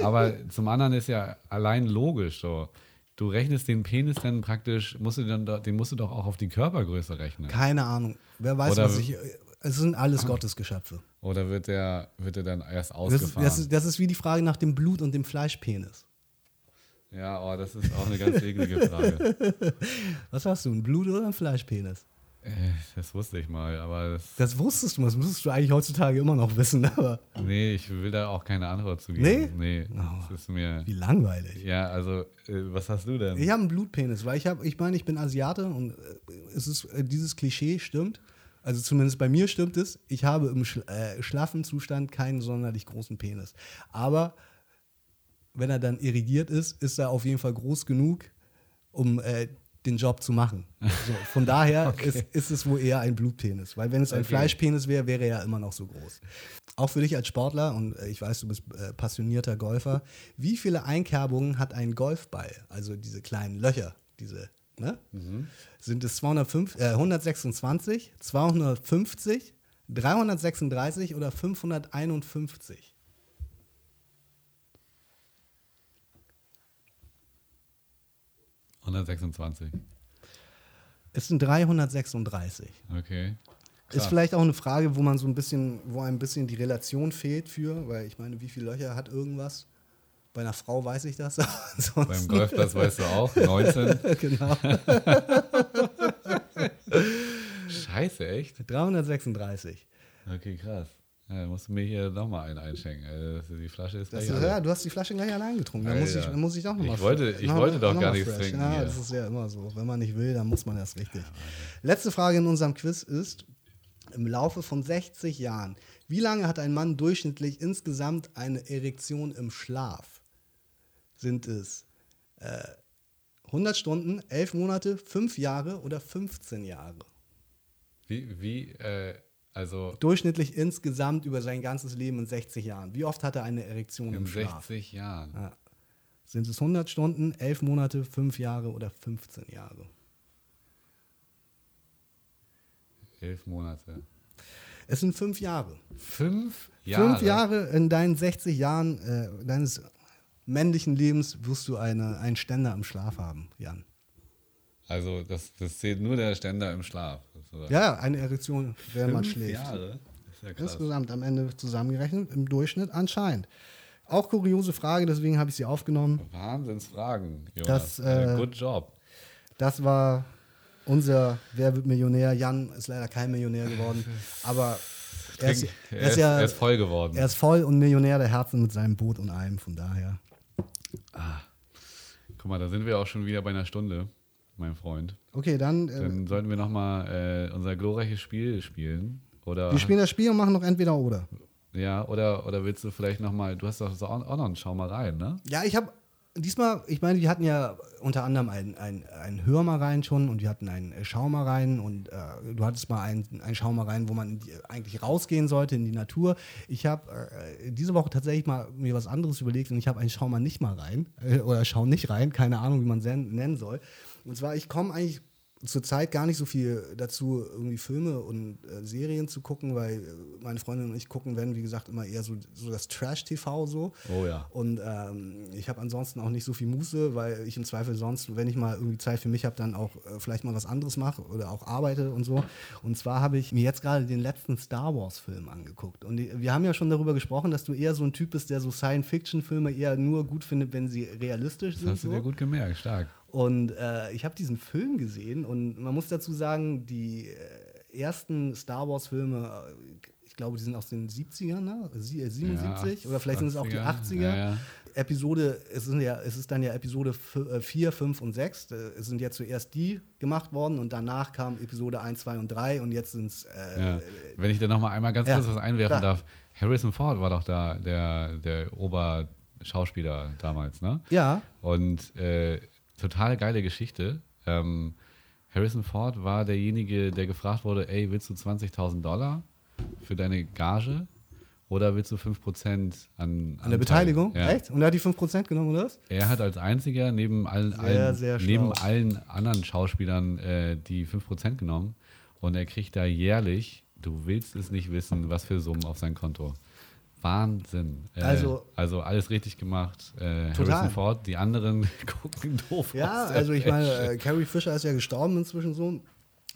Aber zum anderen ist ja allein logisch so. Du rechnest den Penis dann praktisch, musst du dann, den musst du doch auch auf die Körpergröße rechnen. Keine Ahnung. Wer weiß, Oder- was ich. Es sind alles Gottesgeschöpfe. Oder wird der, wird der dann erst Das, ist- ausgefahren? das, ist, das ist wie die Frage nach dem Blut und dem Fleischpenis. ja, oh, das ist auch eine ganz eklige Frage. [laughs] Was hast du, ein Blut oder ein Fleischpenis? Äh, Das wusste ich mal, aber das, Das wusstest du, das müsstest du eigentlich heutzutage immer noch wissen, [laughs] aber nee, ich will da auch keine Antwort zu geben. Nee? Nee, Oh. das ist mir, wie langweilig. ja, also, äh, was hast du denn? Ich habe einen Blutpenis, weil ich habe, ich meine, ich bin Asiate und äh, es ist, dieses Klischee stimmt. Also zumindest bei mir stimmt es. Ich habe im schl äh, schlaffen Zustand keinen sonderlich großen Penis. Aber wenn er dann irrigiert ist, ist er auf jeden Fall groß genug, um äh, den Job zu machen. So, von daher [laughs] ist, ist es wohl eher ein Blutpenis. Weil wenn es ein Okay. Fleischpenis wäre, wäre er ja immer noch so groß. Auch für dich als Sportler, und äh, ich weiß, du bist äh, passionierter Golfer, wie viele Einkerbungen hat ein Golfball? Also diese kleinen Löcher, diese, ne? Sind es 205, äh, 126, 250, 336 oder 551? 126. Es sind 336. Okay. Ist Krass. vielleicht auch eine Frage, wo man so ein bisschen, wo ein bisschen die Relation fehlt für, weil ich meine, wie viele Löcher hat irgendwas? Bei einer Frau weiß ich das. [laughs] Beim Golfplatz weißt du auch, 19. [laughs] genau. Scheiße, echt? 336. Okay, krass. Ja, dann musst du mir hier nochmal einen einschenken. Also die Flasche ist Das gleich ist, ja, du hast die Flasche gleich allein getrunken. Da muss ich, Alter. da muss ich auch nochmal Ich wollte- ich wollte doch gar nichts trinken Ja, hier. das ist ja immer so. Wenn man nicht will, dann muss man erst richtig. Letzte Frage in unserem Quiz ist: Im Laufe von 60 Jahren, wie lange hat ein Mann durchschnittlich insgesamt eine Erektion im Schlaf? Sind es äh, 100 Stunden, 11 Monate, 5 Jahre oder 15 Jahre? Wie, wie, äh, also Durchschnittlich insgesamt über sein ganzes Leben in 60 Jahren. Wie oft hat er eine Erektion in im Schlaf? 60 Jahren. Ja. Sind es 100 Stunden, 11 Monate, 5 Jahre oder 15 Jahre? Elf Monate. Es sind 5 Jahre. Fünf Jahre? Fünf Jahre in deinen 60 Jahren äh, deines männlichen Lebens wirst du eine, einen Ständer im Schlaf haben, Jan. Also das, das zählt nur der Ständer im Schlaf. Sozusagen. Ja, eine Erektion, während man schläft. Jahre? Das ist ja krass. Insgesamt am Ende zusammengerechnet, im Durchschnitt anscheinend. Auch kuriose Frage, deswegen habe ich sie aufgenommen. Wahnsinnsfragen, Jonas. Das, äh, Good job. Das war unser Wer wird Millionär? Jan ist leider kein Millionär geworden, [laughs] aber er ist, er, er ist ist, ja er ist voll geworden. er ist voll und Millionär der Herzen mit seinem Boot und allem, von daher. Guck mal, da sind wir auch schon wieder bei einer Stunde, mein Freund. Okay, dann, äh, Dann sollten wir nochmal äh, unser glorreiches Spiel spielen. Oder, wir spielen das Spiel und machen noch entweder oder. Ja, oder, oder willst du vielleicht nochmal, du hast doch so auch auch noch einen Schau mal rein, ne? Ja, ich habe diesmal, ich meine, wir hatten ja unter anderem ein, ein, Hör mal rein schon und wir hatten ein äh, Schau mal rein und äh, du hattest mal ein, ein Schau mal rein, wo man die, eigentlich rausgehen sollte in die Natur. Ich habe äh, diese Woche tatsächlich mal mir was anderes überlegt und ich habe ein Schau mal nicht mal rein äh, oder Schau nicht rein, keine Ahnung, wie man es nennen soll. Und zwar, ich komme eigentlich zurzeit gar nicht so viel dazu, irgendwie Filme und äh, Serien zu gucken, weil äh, meine Freundin und ich gucken, wenn, wie gesagt, immer eher so, so das Trash-TV so. Oh ja. Und ähm, ich habe ansonsten auch nicht so viel Muße, weil ich im Zweifel sonst, wenn ich mal irgendwie Zeit für mich habe, dann auch äh, vielleicht mal was anderes mache oder auch arbeite und so. Und zwar habe ich mir jetzt gerade den letzten Star Wars-Film angeguckt. Und die, wir haben ja schon darüber gesprochen, dass du eher so ein Typ bist, der so Science-Fiction-Filme eher nur gut findet, wenn sie realistisch Das sind. hast du so. dir gut gemerkt, stark. Und äh, ich habe diesen Film gesehen und man muss dazu sagen, die äh, ersten Star Wars-Filme, äh, ich glaube, die sind aus den 70ern, ne? Sie- äh, 77 Ja, oder vielleicht sind es auch die 80er. Ja, ja. Episode, es, sind ja, es ist dann ja Episode 4, 5 und 6. Äh, Es sind ja zuerst die gemacht worden und danach kam Episode 1, 2 und 3 und jetzt sind es. Äh, Ja. Wenn ich da nochmal einmal ganz kurz was einwerfen klar. darf. Harrison Ford war doch da der, der Oberschauspieler damals, ne? ja, Und äh, total geile Geschichte. Ähm, Harrison Ford war derjenige, der gefragt wurde, ey, willst du 20.000 Dollar für deine Gage oder willst du 5% an, an der Anteil? Beteiligung. Ja. Echt? Und er hat die 5% genommen, oder was? Er hat als einziger neben allen, Sehr, allen, sehr neben allen anderen Schauspielern äh, die 5% genommen und er kriegt da jährlich, du willst es nicht wissen, was für Summen auf sein Konto. Wahnsinn. Äh, Also- also alles richtig gemacht. Äh, Total. Harrison Ford, die anderen [laughs] gucken doof Ja, aus. also ich meine, äh, Carrie Fisher ist ja gestorben inzwischen so,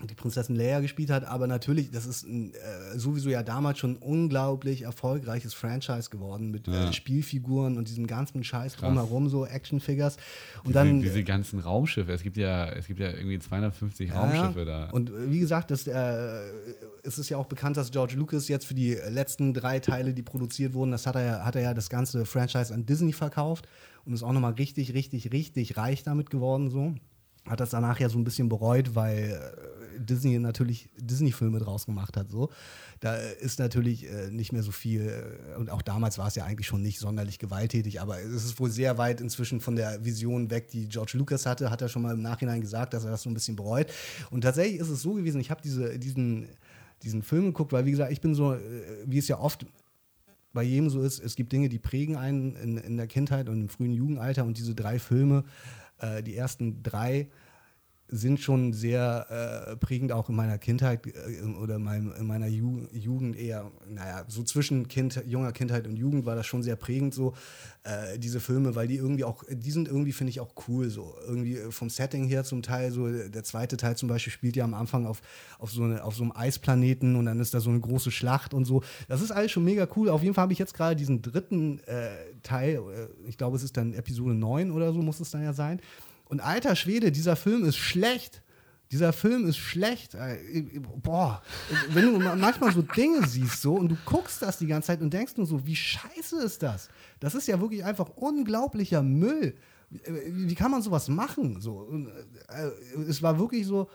die Prinzessin Leia gespielt hat, aber natürlich, das ist ein, äh, sowieso ja damals schon ein unglaublich erfolgreiches Franchise geworden mit Ja. äh, Spielfiguren und diesem ganzen Scheiß Krass. drumherum, so Actionfigures. Und diese, dann. diese ganzen Raumschiffe, es gibt ja, es gibt ja irgendwie 250 Ja, Raumschiffe da. Und äh, wie gesagt, das, äh, es ist ja auch bekannt, dass George Lucas jetzt für die letzten drei Teile, die produziert wurden, das hat er, ja- hat er ja das ganze Franchise an Disney verkauft und ist auch nochmal richtig, richtig, richtig reich damit geworden. So. Hat das danach ja so ein bisschen bereut, weil äh, Disney natürlich Disney-Filme draus gemacht hat. So. Da äh, ist natürlich äh, nicht mehr so viel, äh, und auch damals war es ja eigentlich schon nicht sonderlich gewalttätig, aber es ist wohl sehr weit inzwischen von der Vision weg, die George Lucas hatte, hat er schon mal im Nachhinein gesagt, dass er das so ein bisschen bereut. Und tatsächlich ist es so gewesen, ich habe diese, diesen, diesen Film geguckt, weil wie gesagt, ich bin so, wie es ja oft bei jedem so ist, es gibt Dinge, die prägen einen in, in der Kindheit und im frühen Jugendalter und diese drei Filme, die ersten drei, sind schon sehr äh, prägend auch in meiner Kindheit äh, oder in, meinem, in meiner Ju Jugend eher, naja, so zwischen kind, junger Kindheit und Jugend war das schon sehr prägend so, äh, diese Filme, weil die irgendwie auch, die sind irgendwie, finde ich, auch cool so, irgendwie vom Setting her zum Teil so, der zweite Teil zum Beispiel spielt ja am Anfang auf, auf, so, eine, auf so einem Eisplaneten und dann ist da so eine große Schlacht und so, das ist alles schon mega cool, auf jeden Fall habe ich jetzt gerade diesen dritten äh, Teil, äh, ich glaube es ist dann Episode 9 oder so muss es dann ja sein, und alter Schwede, dieser Film ist schlecht. Dieser Film ist schlecht. Äh, Boah, wenn du ma- manchmal so Dinge siehst so und du guckst das die ganze Zeit und denkst nur so, wie scheiße ist das? Das ist ja wirklich einfach unglaublicher Müll. Wie, kann man sowas machen? So, und, äh, es war wirklich so,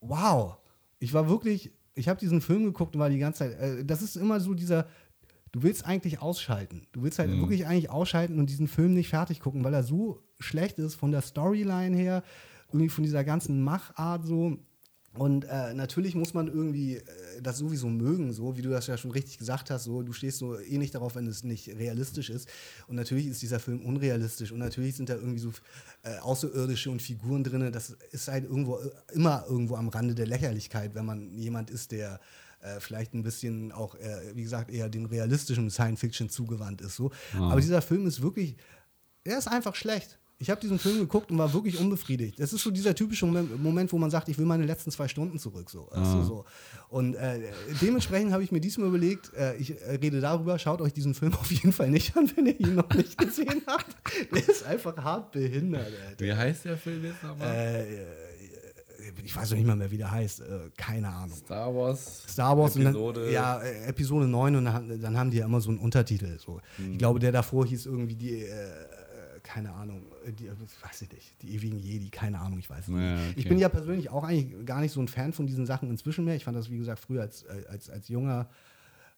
wow. Ich war wirklich, ich habe diesen Film geguckt und war die ganze Zeit, äh, das ist immer so dieser, du willst eigentlich ausschalten. Du willst halt wirklich eigentlich ausschalten und diesen Film nicht fertig gucken, weil er so schlecht ist von der Storyline her, irgendwie von dieser ganzen Machart so. Und äh, natürlich muss man irgendwie äh, das sowieso mögen, so wie du das ja schon richtig gesagt hast. So, du stehst so eh nicht darauf, wenn es nicht realistisch ist. Und natürlich ist dieser Film unrealistisch und natürlich sind da irgendwie so äh, Außerirdische und Figuren drin. Das ist halt irgendwo äh, immer irgendwo am Rande der Lächerlichkeit, wenn man jemand ist, der äh, vielleicht ein bisschen auch, äh, wie gesagt, eher dem realistischen Science Fiction zugewandt ist. So. Aber dieser Film ist wirklich, er ist einfach schlecht. Ich habe diesen Film geguckt und war wirklich unbefriedigt. Das ist so dieser typische Moment, wo man sagt, ich will meine letzten zwei Stunden zurück. So. Also so. Und äh, dementsprechend habe ich mir diesmal überlegt, äh, ich äh, rede darüber, schaut euch diesen Film [laughs] auf jeden Fall nicht an, wenn ihr ihn noch nicht gesehen [laughs] habt. Der ist einfach hart behindert. Alter. Wie heißt der Film jetzt nochmal? Äh, ich weiß noch nicht mal mehr, wie der heißt. Äh, keine Ahnung. Star Wars. Star Wars Episode. Dann, ja, äh, Episode 9 und dann, haben die ja immer so einen Untertitel. So. Hm. Ich glaube, der davor hieß irgendwie die, äh, keine Ahnung, die, weiß ich nicht, die ewigen Jedi, keine Ahnung, ich weiß es Ja, nicht. okay. Ich bin ja persönlich auch eigentlich gar nicht so ein Fan von diesen Sachen inzwischen mehr. Ich fand das, wie gesagt, früher als, äh, als, als junger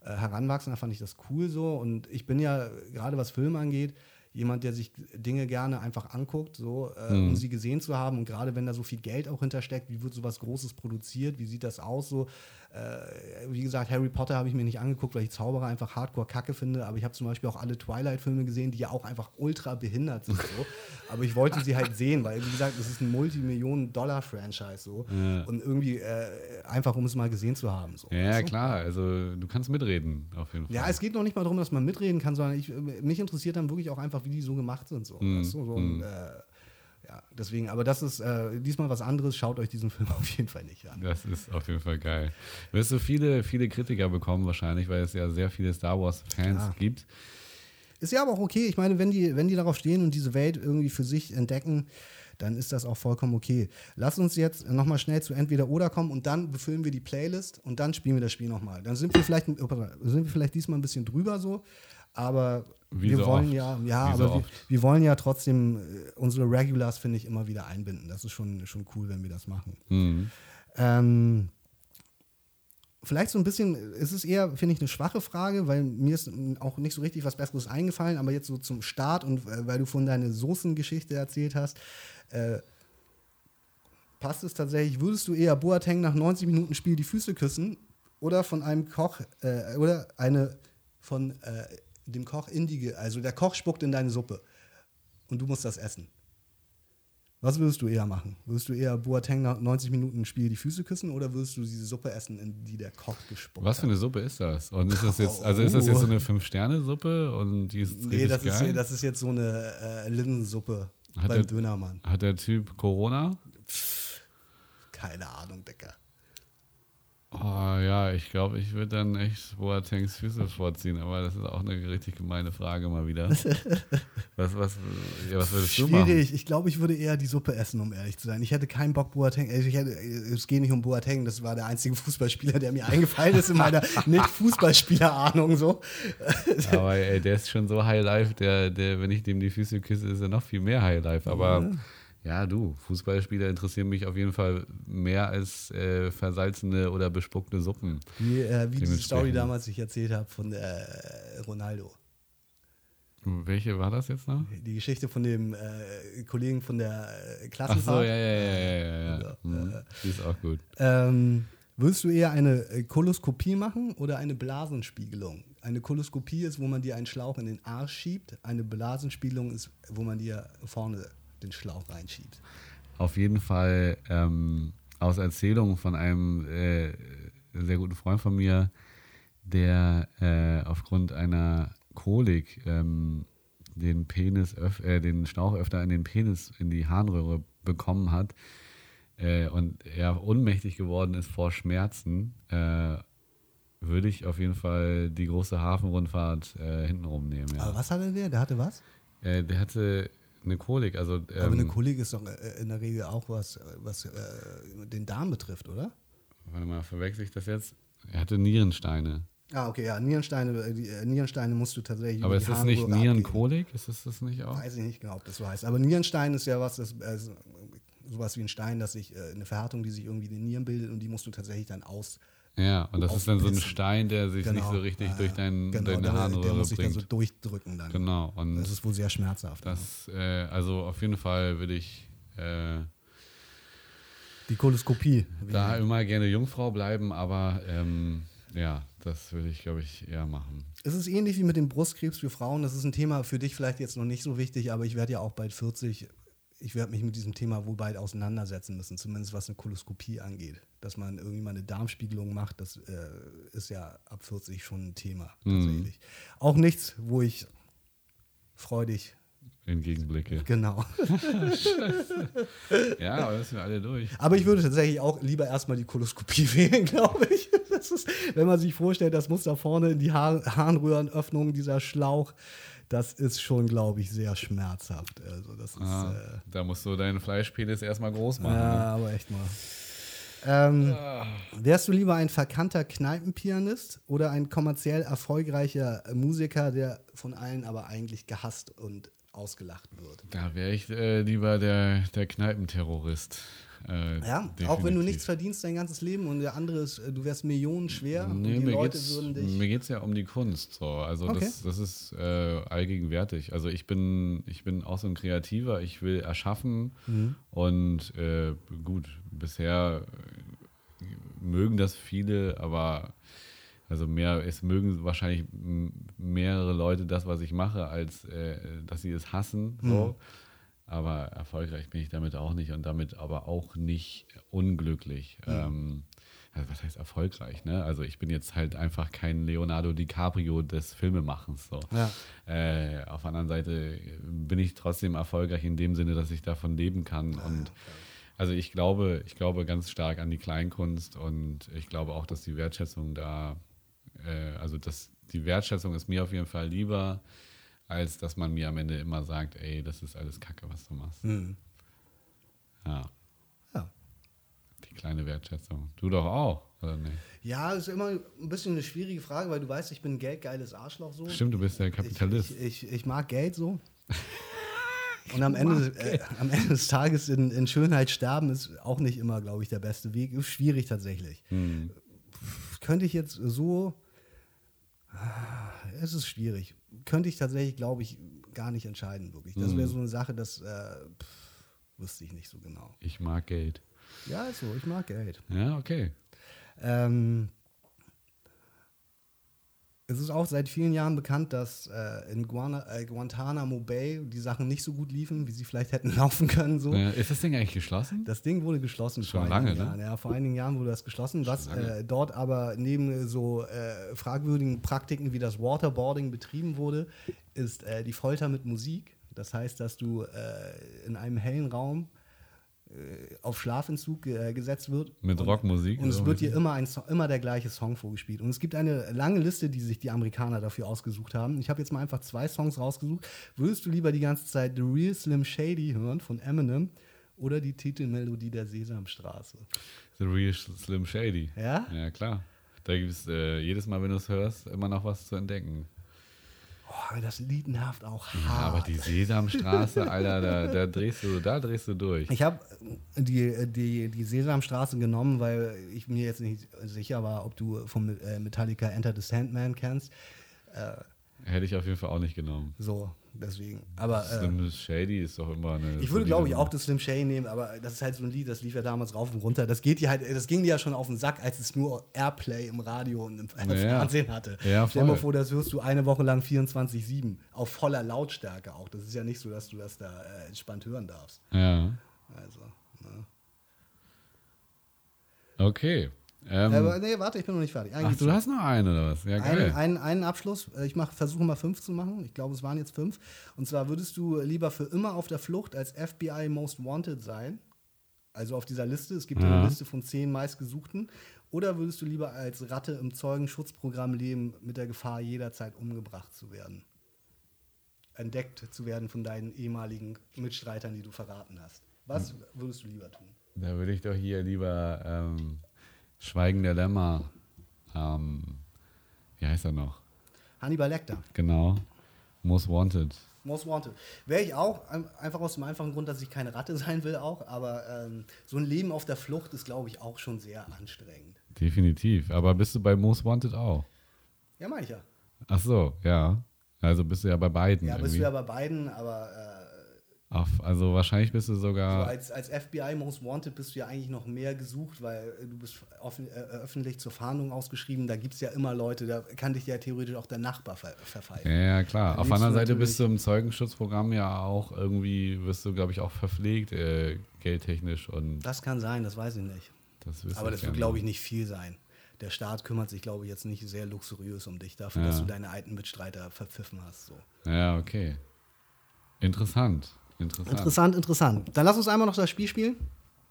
äh, Heranwachsender fand ich das cool so. Und ich bin ja, gerade was Film angeht, jemand, der sich Dinge gerne einfach anguckt, so, äh, Mhm. um sie gesehen zu haben. Und gerade wenn da so viel Geld auch hintersteckt, wie wird sowas Großes produziert, wie sieht das aus so. Äh, wie gesagt, Harry Potter habe ich mir nicht angeguckt, weil ich Zauberer einfach hardcore kacke finde. Aber ich habe zum Beispiel auch alle Twilight-Filme gesehen, die ja auch einfach ultra behindert sind. So. [laughs] Aber ich wollte sie halt sehen, weil, wie gesagt, das ist ein Multimillionen-Dollar-Franchise. So. Ja. Und irgendwie äh, einfach, um es mal gesehen zu haben. So. Ja, Weißt du? klar. Also du kannst mitreden, auf jeden Fall. Ja, es geht noch nicht mal darum, dass man mitreden kann, sondern ich, mich interessiert dann wirklich auch einfach, wie die so gemacht sind. So, Mhm. weißt du? so und, äh, ja, deswegen, aber das ist äh, diesmal was anderes. Schaut euch diesen Film [laughs] auf jeden Fall nicht an. Das ist auf jeden Fall geil. Du wirst so viele, viele Kritiker bekommen wahrscheinlich, weil es ja sehr viele Star Wars-Fans Klar. gibt. Ist ja aber auch okay. Ich meine, wenn die, wenn die darauf stehen und diese Welt irgendwie für sich entdecken, dann ist das auch vollkommen okay. Lass uns jetzt nochmal schnell zu entweder oder kommen und dann befüllen wir die Playlist und dann spielen wir das Spiel nochmal. Dann sind wir vielleicht, ups, sind wir vielleicht diesmal ein bisschen drüber so, aber Wie wir so wollen oft. ja, ja, Wie so aber wir, oft. wir wollen ja trotzdem äh, unsere Regulars, finde ich, immer wieder einbinden. Das ist schon, schon cool, wenn wir das machen. Mhm. Ähm, vielleicht so ein bisschen, es ist eher, finde ich, eine schwache Frage, weil mir ist auch nicht so richtig was Besseres eingefallen, aber jetzt so zum Start und äh, weil du von deiner Soßengeschichte erzählt hast, äh, passt es tatsächlich, würdest du eher Boateng nach 90 Minuten Spiel die Füße küssen oder von einem Koch äh, oder eine von äh, dem Koch in die, also der Koch spuckt in deine Suppe und du musst das essen. Was würdest du eher machen? Würdest du eher Boateng nach 90 Minuten Spiel die Füße küssen oder würdest du diese Suppe essen, in die der Koch gespuckt Was für hat? eine Suppe ist das? Und ist das jetzt, also ist das jetzt so eine Fünf-Sterne-Suppe und die ist Nee, richtig das ist, geil? das ist jetzt so eine äh, Linsensuppe Hat beim der- Dönermann. Hat der Typ Corona? Keine Ahnung, Digga. Oh ja, ich glaube, ich würde dann echt Boatengs Füße vorziehen, aber das ist auch eine richtig gemeine Frage mal wieder. [laughs] was, was, ja, was würdest du machen? Schwierig. Ich glaube, ich würde eher die Suppe essen, um ehrlich zu sein. Ich hätte keinen Bock, Boateng. also Ich hätte, es geht nicht um Boateng, das war der einzige Fußballspieler, der mir [laughs] eingefallen ist in meiner [laughs] Nicht-Fußballspieler-Ahnung. So. Aber ey, der ist schon so High Life, der, der, wenn ich dem die Füße küsse, ist er noch viel mehr High Life. Aber ja, du, Fußballspieler interessieren mich auf jeden Fall mehr als äh, versalzene oder bespuckte Suppen. Wie, äh, wie diese. Story damals, die ich erzählt habe von äh, Ronaldo. Welche war das jetzt noch? Die Geschichte von dem äh, Kollegen von der äh, Ach Klassenfahrt. so, ja, ja, ja, ja, ja. ja. Ja, Mhm. Die ist auch gut. Ähm, würdest du eher eine äh, Koloskopie machen oder eine Blasenspiegelung? Eine Koloskopie ist, wo man dir einen Schlauch in den Arsch schiebt. Eine Blasenspiegelung ist, wo man dir vorne den Schlauch reinschiebt. Auf jeden Fall ähm, aus Erzählungen von einem äh, sehr guten Freund von mir, der äh, aufgrund einer Kolik ähm, den Penis, äh, den Schlauch öfter in den Penis, in die Harnröhre bekommen hat äh, und er ohnmächtig geworden ist vor Schmerzen, äh, würde ich auf jeden Fall die große Hafenrundfahrt äh, hintenrum nehmen. Ja. Aber was hatte der? Der hatte was? Äh, der hatte eine Kolik, also ähm, Aber eine Kolik ist doch äh, in der Regel auch was, was äh, den Darm betrifft, oder? Warte mal, verwechsel ich das jetzt? Er hatte Nierensteine. Ah, okay, ja, Nierensteine, äh, die, äh, Nierensteine musst du tatsächlich Aber ist das nicht. Nierenkolik? Ist das das nicht auch? Weiß ich nicht genau, ob das so heißt. Aber Nierenstein ist ja was, das, äh, sowas wie ein Stein, dass sich äh, eine Verhärtung, die sich irgendwie in den Nieren bildet und die musst du tatsächlich dann aus. Ja, und das ist dann so ein. Stein, der sich nicht Genau. so richtig durch dein, genau, deine der, der Harnröhre muss sich dann so durchdrücken dann. genau, und Das ist wohl sehr schmerzhaft. das, äh, also auf jeden Fall würde ich äh, Die Koloskopie. da immer gerne Jungfrau bleiben, aber ähm, ja, das würde ich, glaube ich, eher machen. Es ist ähnlich wie mit dem Brustkrebs für Frauen. Das ist ein Thema für dich vielleicht jetzt noch nicht so wichtig, aber ich werde ja auch bald 40. Ich werde mich mit diesem Thema wohl bald auseinandersetzen müssen, zumindest was eine Koloskopie angeht. Dass man irgendwie mal eine Darmspiegelung macht, das äh, ist ja ab 40 schon ein Thema Mhm. tatsächlich. Auch nichts, wo ich freudig entgegenblicke. Genau. [laughs] Ja, aber das sind wir alle durch. Aber ich würde tatsächlich auch lieber erstmal die Koloskopie [laughs] wählen, glaube ich. Ist, wenn man sich vorstellt, das muss da vorne in die Haar Harnröhrenöffnung, dieser Schlauch, das ist schon, glaube ich, sehr schmerzhaft. Also das ist, Ah, äh, da musst du deinen Fleischpenis erstmal groß machen. ne? ja, aber echt mal. Ähm, wärst du lieber ein verkannter Kneipenpianist oder ein kommerziell erfolgreicher Musiker, der von allen aber eigentlich gehasst und ausgelacht wird? Da wäre ich äh, lieber der, der Kneipenterrorist. Äh, Ja, auch wenn du definitiv. nichts verdienst dein ganzes Leben und der andere ist, äh, du wärst millionenschwer und Nee, die mir Leute mir geht's ja um die Kunst. So. Also Okay. das, das ist äh, allgegenwärtig. Also ich bin, ich bin auch so ein Kreativer, ich will erschaffen Mhm. und äh, gut, bisher äh, mögen das viele, aber also mehr, es mögen wahrscheinlich mehrere Leute das, was ich mache, als äh, dass sie es hassen. So. Mhm. Aber erfolgreich bin ich damit auch nicht und damit aber auch nicht unglücklich. Mhm. Ähm, also was heißt erfolgreich? Ne? Also ich bin jetzt halt einfach kein Leonardo DiCaprio des Filmemachens. So. Ja. Äh, auf der anderen Seite bin ich trotzdem erfolgreich in dem Sinne, dass ich davon leben kann. Und also ich glaube, ich glaube ganz stark an die Kleinkunst und ich glaube auch, dass die Wertschätzung da, äh, also dass die Wertschätzung ist mir auf jeden Fall lieber, als dass man mir am Ende immer sagt, ey, das ist alles Kacke, was du machst. Hm. Ja, Ja. die kleine Wertschätzung. Du doch auch, oder nicht? ja, ist immer ein bisschen eine schwierige Frage, weil du weißt, ich bin ein geldgeiles Arschloch so. Stimmt, du bist der Kapitalist. ich, ich, ich mag Geld so. [laughs] Und am Ende, äh, am Ende des Tages in, in Schönheit sterben ist auch nicht immer, glaube ich, der beste Weg. Ist schwierig tatsächlich. Hm. Könnte ich jetzt so. Es ist schwierig. Könnte ich tatsächlich, glaube ich, gar nicht entscheiden, wirklich. Das Hm. wäre so eine Sache, das äh, pff, wüsste ich nicht so genau. Ich mag Geld. Ja, ist so, ich mag Geld. Ja, okay. Ähm, es ist auch seit vielen Jahren bekannt, dass äh, in Guana, äh, Guantanamo Bay die Sachen nicht so gut liefen, wie sie vielleicht hätten [laughs] laufen können. So. Äh, ist das Ding eigentlich geschlossen? Das Ding wurde geschlossen Schon vor einigen lange, ne? Jahren. Ja, vor einigen Jahren wurde das geschlossen, was äh, dort aber neben so äh, fragwürdigen Praktiken wie das Waterboarding betrieben wurde, ist äh, die Folter mit Musik. Das heißt, dass du äh, in einem hellen Raum äh, auf Schlafentzug äh, gesetzt wird. Mit Und- Rockmusik? Und es wird dir immer, ein, Song- immer der gleiche Song vorgespielt. Und es gibt eine lange Liste, die sich die Amerikaner dafür ausgesucht haben. Ich habe jetzt mal einfach zwei Songs rausgesucht. Würdest du lieber die ganze Zeit The Real Slim Shady hören von Eminem oder die Titelmelodie der Sesamstraße? The Real Slim Shady. Ja? Ja, klar. Da gibt es äh, jedes Mal, wenn du es hörst, immer noch was zu entdecken. Oh, das Lied nervt auch Ja, hart. aber die Sesamstraße, Alter, da, da drehst du, da drehst du durch. Ich habe die, die, die Sesamstraße genommen, weil ich mir jetzt nicht sicher war, ob du von äh, Metallica Enter the Sandman kennst. Hätte ich auf jeden Fall auch nicht genommen. So, deswegen. Aber äh, Slim Shady ist doch immer eine. Ich würde, glaube ich, auch das Slim Shady nehmen, aber das ist halt so ein Lied, das lief ja damals rauf und runter. Das geht dir halt, das ging dir ja schon auf den Sack, als es nur Airplay im Radio und im Ja. Fernsehen hatte. Ja, Stell dir mal vor, das hörst du eine Woche lang 24-7, auf voller Lautstärke auch. Das ist ja nicht so, dass du das da äh, entspannt hören darfst. Ja. Also, ne. Okay. Ähm, aber nee, warte, ich bin noch nicht fertig. ach, Eigentlich du hast noch einen oder was? Ja, geil. einen, einen, einen Abschluss. Äh, Ich mach, versuche mal fünf zu machen. Ich glaube, es waren jetzt fünf. Und zwar würdest du lieber für immer auf der Flucht als FBI Most Wanted sein? Also auf dieser Liste. Es gibt ja Ja. eine Liste von zehn meistgesuchten. Oder würdest du lieber als Ratte im Zeugenschutzprogramm leben, mit der Gefahr, jederzeit umgebracht zu werden? Entdeckt zu werden von deinen ehemaligen Mitstreitern, die du verraten hast. Was Hm. würdest du lieber tun? Da würde ich doch hier lieber ähm, Schweigen der Lämmer. Ähm, wie heißt er noch? Hannibal Lecter. Genau. Most Wanted. Most Wanted. Wäre ich auch, ein- einfach aus dem einfachen Grund, dass ich keine Ratte [laughs] sein will auch, aber ähm, so ein Leben auf der Flucht ist, glaube ich, auch schon sehr anstrengend. Definitiv. Aber bist du bei Most Wanted auch? Ja, meine ich ja. Ach so, ja. Also bist du ja bei beiden. Ja, bist irgendwie. du ja bei beiden, aber äh, Auf, also wahrscheinlich bist du so sogar. als, als FBI Most Wanted bist du ja eigentlich noch mehr gesucht, weil du bist offen, äh, öffentlich zur Fahndung ausgeschrieben. Da gibt es ja immer Leute, da kann dich ja theoretisch auch der Nachbar ver verfallen. Ja, ja, klar. Da Auf der anderen Seite bist du im Zeugenschutzprogramm ja auch irgendwie, wirst du, glaube ich, auch verpflegt, äh, geldtechnisch und Das kann sein, das weiß ich nicht. das Aber das wird, glaube ich, nicht viel sein. Der Staat kümmert sich, glaube ich, jetzt nicht sehr luxuriös um dich dafür, Ja. dass du deine alten Mitstreiter verpfiffen hast. So. Ja, okay. Interessant. Interessant. Interessant, interessant. Dann lass uns einmal noch das Spiel spielen.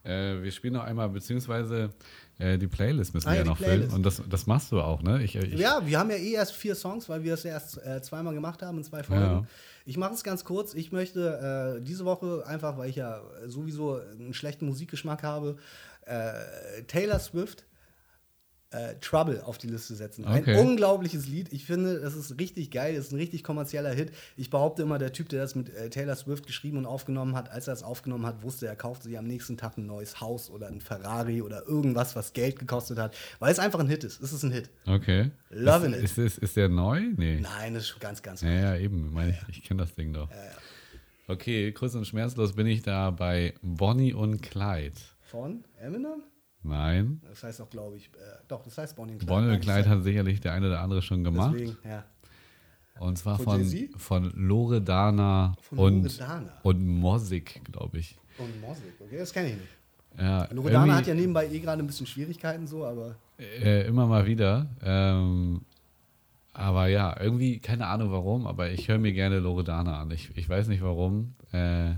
Äh, wir spielen noch einmal, beziehungsweise äh, die Playlist müssen Ah, wir ja, noch Playlist. füllen. Und das, das machst du auch, ne? Ich, ich, Ja, wir haben ja eh erst vier Songs, weil wir es ja erst äh, zweimal gemacht haben in zwei Folgen. Ja. Ich mache es ganz kurz. Ich möchte äh, diese Woche einfach, weil ich ja sowieso einen schlechten Musikgeschmack habe, äh, Taylor Swift äh, Trouble auf die Liste setzen. Okay. Ein unglaubliches Lied. Ich finde, das ist richtig geil. Das ist ein richtig kommerzieller Hit. Ich behaupte immer, der Typ, der das mit äh, Taylor Swift geschrieben und aufgenommen hat, als er es aufgenommen hat, wusste, er kauft sich am nächsten Tag ein neues Haus oder ein Ferrari oder irgendwas, was Geld gekostet hat, weil es einfach ein Hit ist. Es ist ein Hit. Okay. Loving ist, it. Ist, ist, ist der neu? Nee. Nein, das ist schon ganz, ganz Ja, ja, eben. Ich, meine, ich, ich kenne das Ding doch. Okay, kurz und schmerzlos bin ich da bei Bonnie und Clyde. Von Eminem? Nein. Das heißt auch, glaube ich, äh, doch, das heißt Bonnie und Clyde. Bonnie und Clyde hat sicherlich der eine oder andere schon gemacht. Deswegen, ja. Und zwar Von von, von Loredana Von und, Loredana. und Mosik, glaube ich. Und Mosik, okay, das kenne ich nicht. Ja, Loredana hat ja nebenbei eh gerade ein bisschen Schwierigkeiten so, aber Äh, immer mal wieder. Ähm, aber ja, irgendwie, keine Ahnung warum, aber ich höre mir gerne Loredana an. Ich, ich weiß nicht warum. Äh,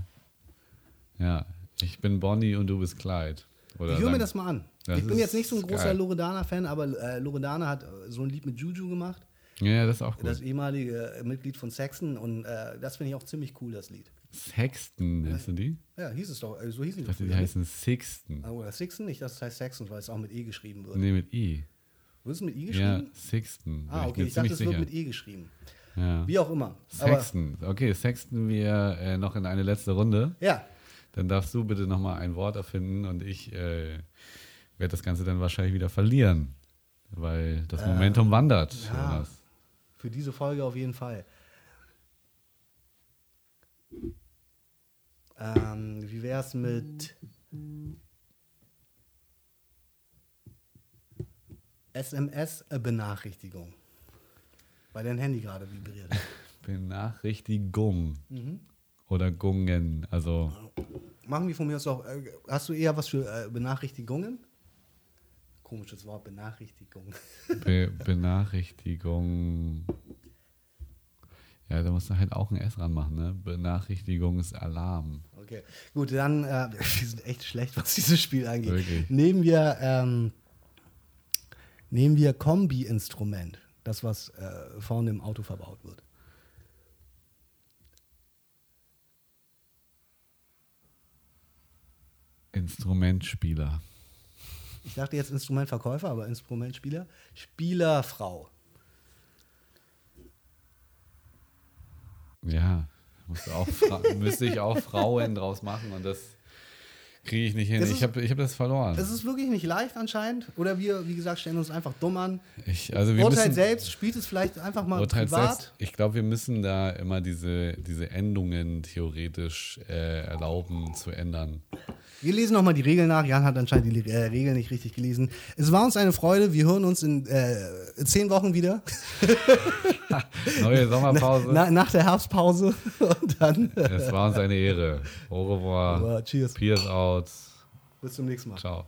ja, ich bin Bonnie und du bist Clyde. Oder ich höre mir das mal an. Das ich bin jetzt nicht so ein großer. Loredana-Fan, aber äh, Loredana hat äh, so ein Lied mit Juju gemacht, Ja, das ist auch gut. das ehemalige äh, Mitglied von Saxon und äh, das finde ich auch ziemlich cool, das Lied. Sexton, nennst du die? Ja, hieß es doch, äh, so hieß Ich es dachte, die heißen Sixten. Ah, Oder Sixon, nicht, das heißt Saxon, weil es auch mit E geschrieben wird. Nee, mit I. Wird es mit I Ja, geschrieben? Sixten. ah, okay, mir ich dachte, es wird mit E geschrieben. Ja. Wie auch immer. Aber, Sexten. Okay, sexten wir äh, noch in eine letzte Runde. ja, Dann darfst du bitte nochmal ein Wort erfinden und ich äh, werde das Ganze dann wahrscheinlich wieder verlieren. Weil das Momentum wandert. Äh, ja. Für diese Folge auf jeden Fall. Ähm, wie wäre es mit SMS-Benachrichtigung? Weil dein Handy gerade vibriert. [laughs] Benachrichtigung. Mhm. Oder Gungen. Also, Machen wir von mir aus auch. Äh, hast du eher was für äh, Benachrichtigungen? Komisches Wort, Benachrichtigung. Be [laughs] Benachrichtigung. Ja, da musst du halt auch ein S ranmachen, ne? Benachrichtigungsalarm. Okay, gut, dann, äh, [laughs] wir sind echt schlecht, was dieses Spiel angeht. Wirklich. Nehmen wir, ähm, nehmen wir Kombi-Instrument, das, was äh, vorne im Auto verbaut wird. Instrumentspieler. Ich dachte jetzt Instrumentverkäufer, aber Instrumentspieler. Spielerfrau. Ja, musst du auch [laughs] müsste ich auch Frauen draus machen und das kriege ich nicht hin. Das Ich ist- habe ich hab das verloren. Es ist wirklich nicht leicht anscheinend. Oder wir, wie gesagt, stellen uns einfach dumm an. Ich, also wir Urteilt müssen, selbst, spielt es vielleicht einfach mal Urteilt privat. selbst. Ich glaube, wir müssen da immer diese, diese Endungen theoretisch äh, erlauben zu ändern. Wir lesen nochmal die Regeln nach. Jan hat anscheinend die äh, Regeln nicht richtig gelesen. Es war uns eine Freude. Wir hören uns in äh, zehn Wochen wieder. [laughs] Neue Sommerpause. Na, nach der Herbstpause. [laughs] Und dann. Es war uns eine Ehre. Au revoir. Aber cheers. Peace out. Bis zum nächsten Mal. Ciao.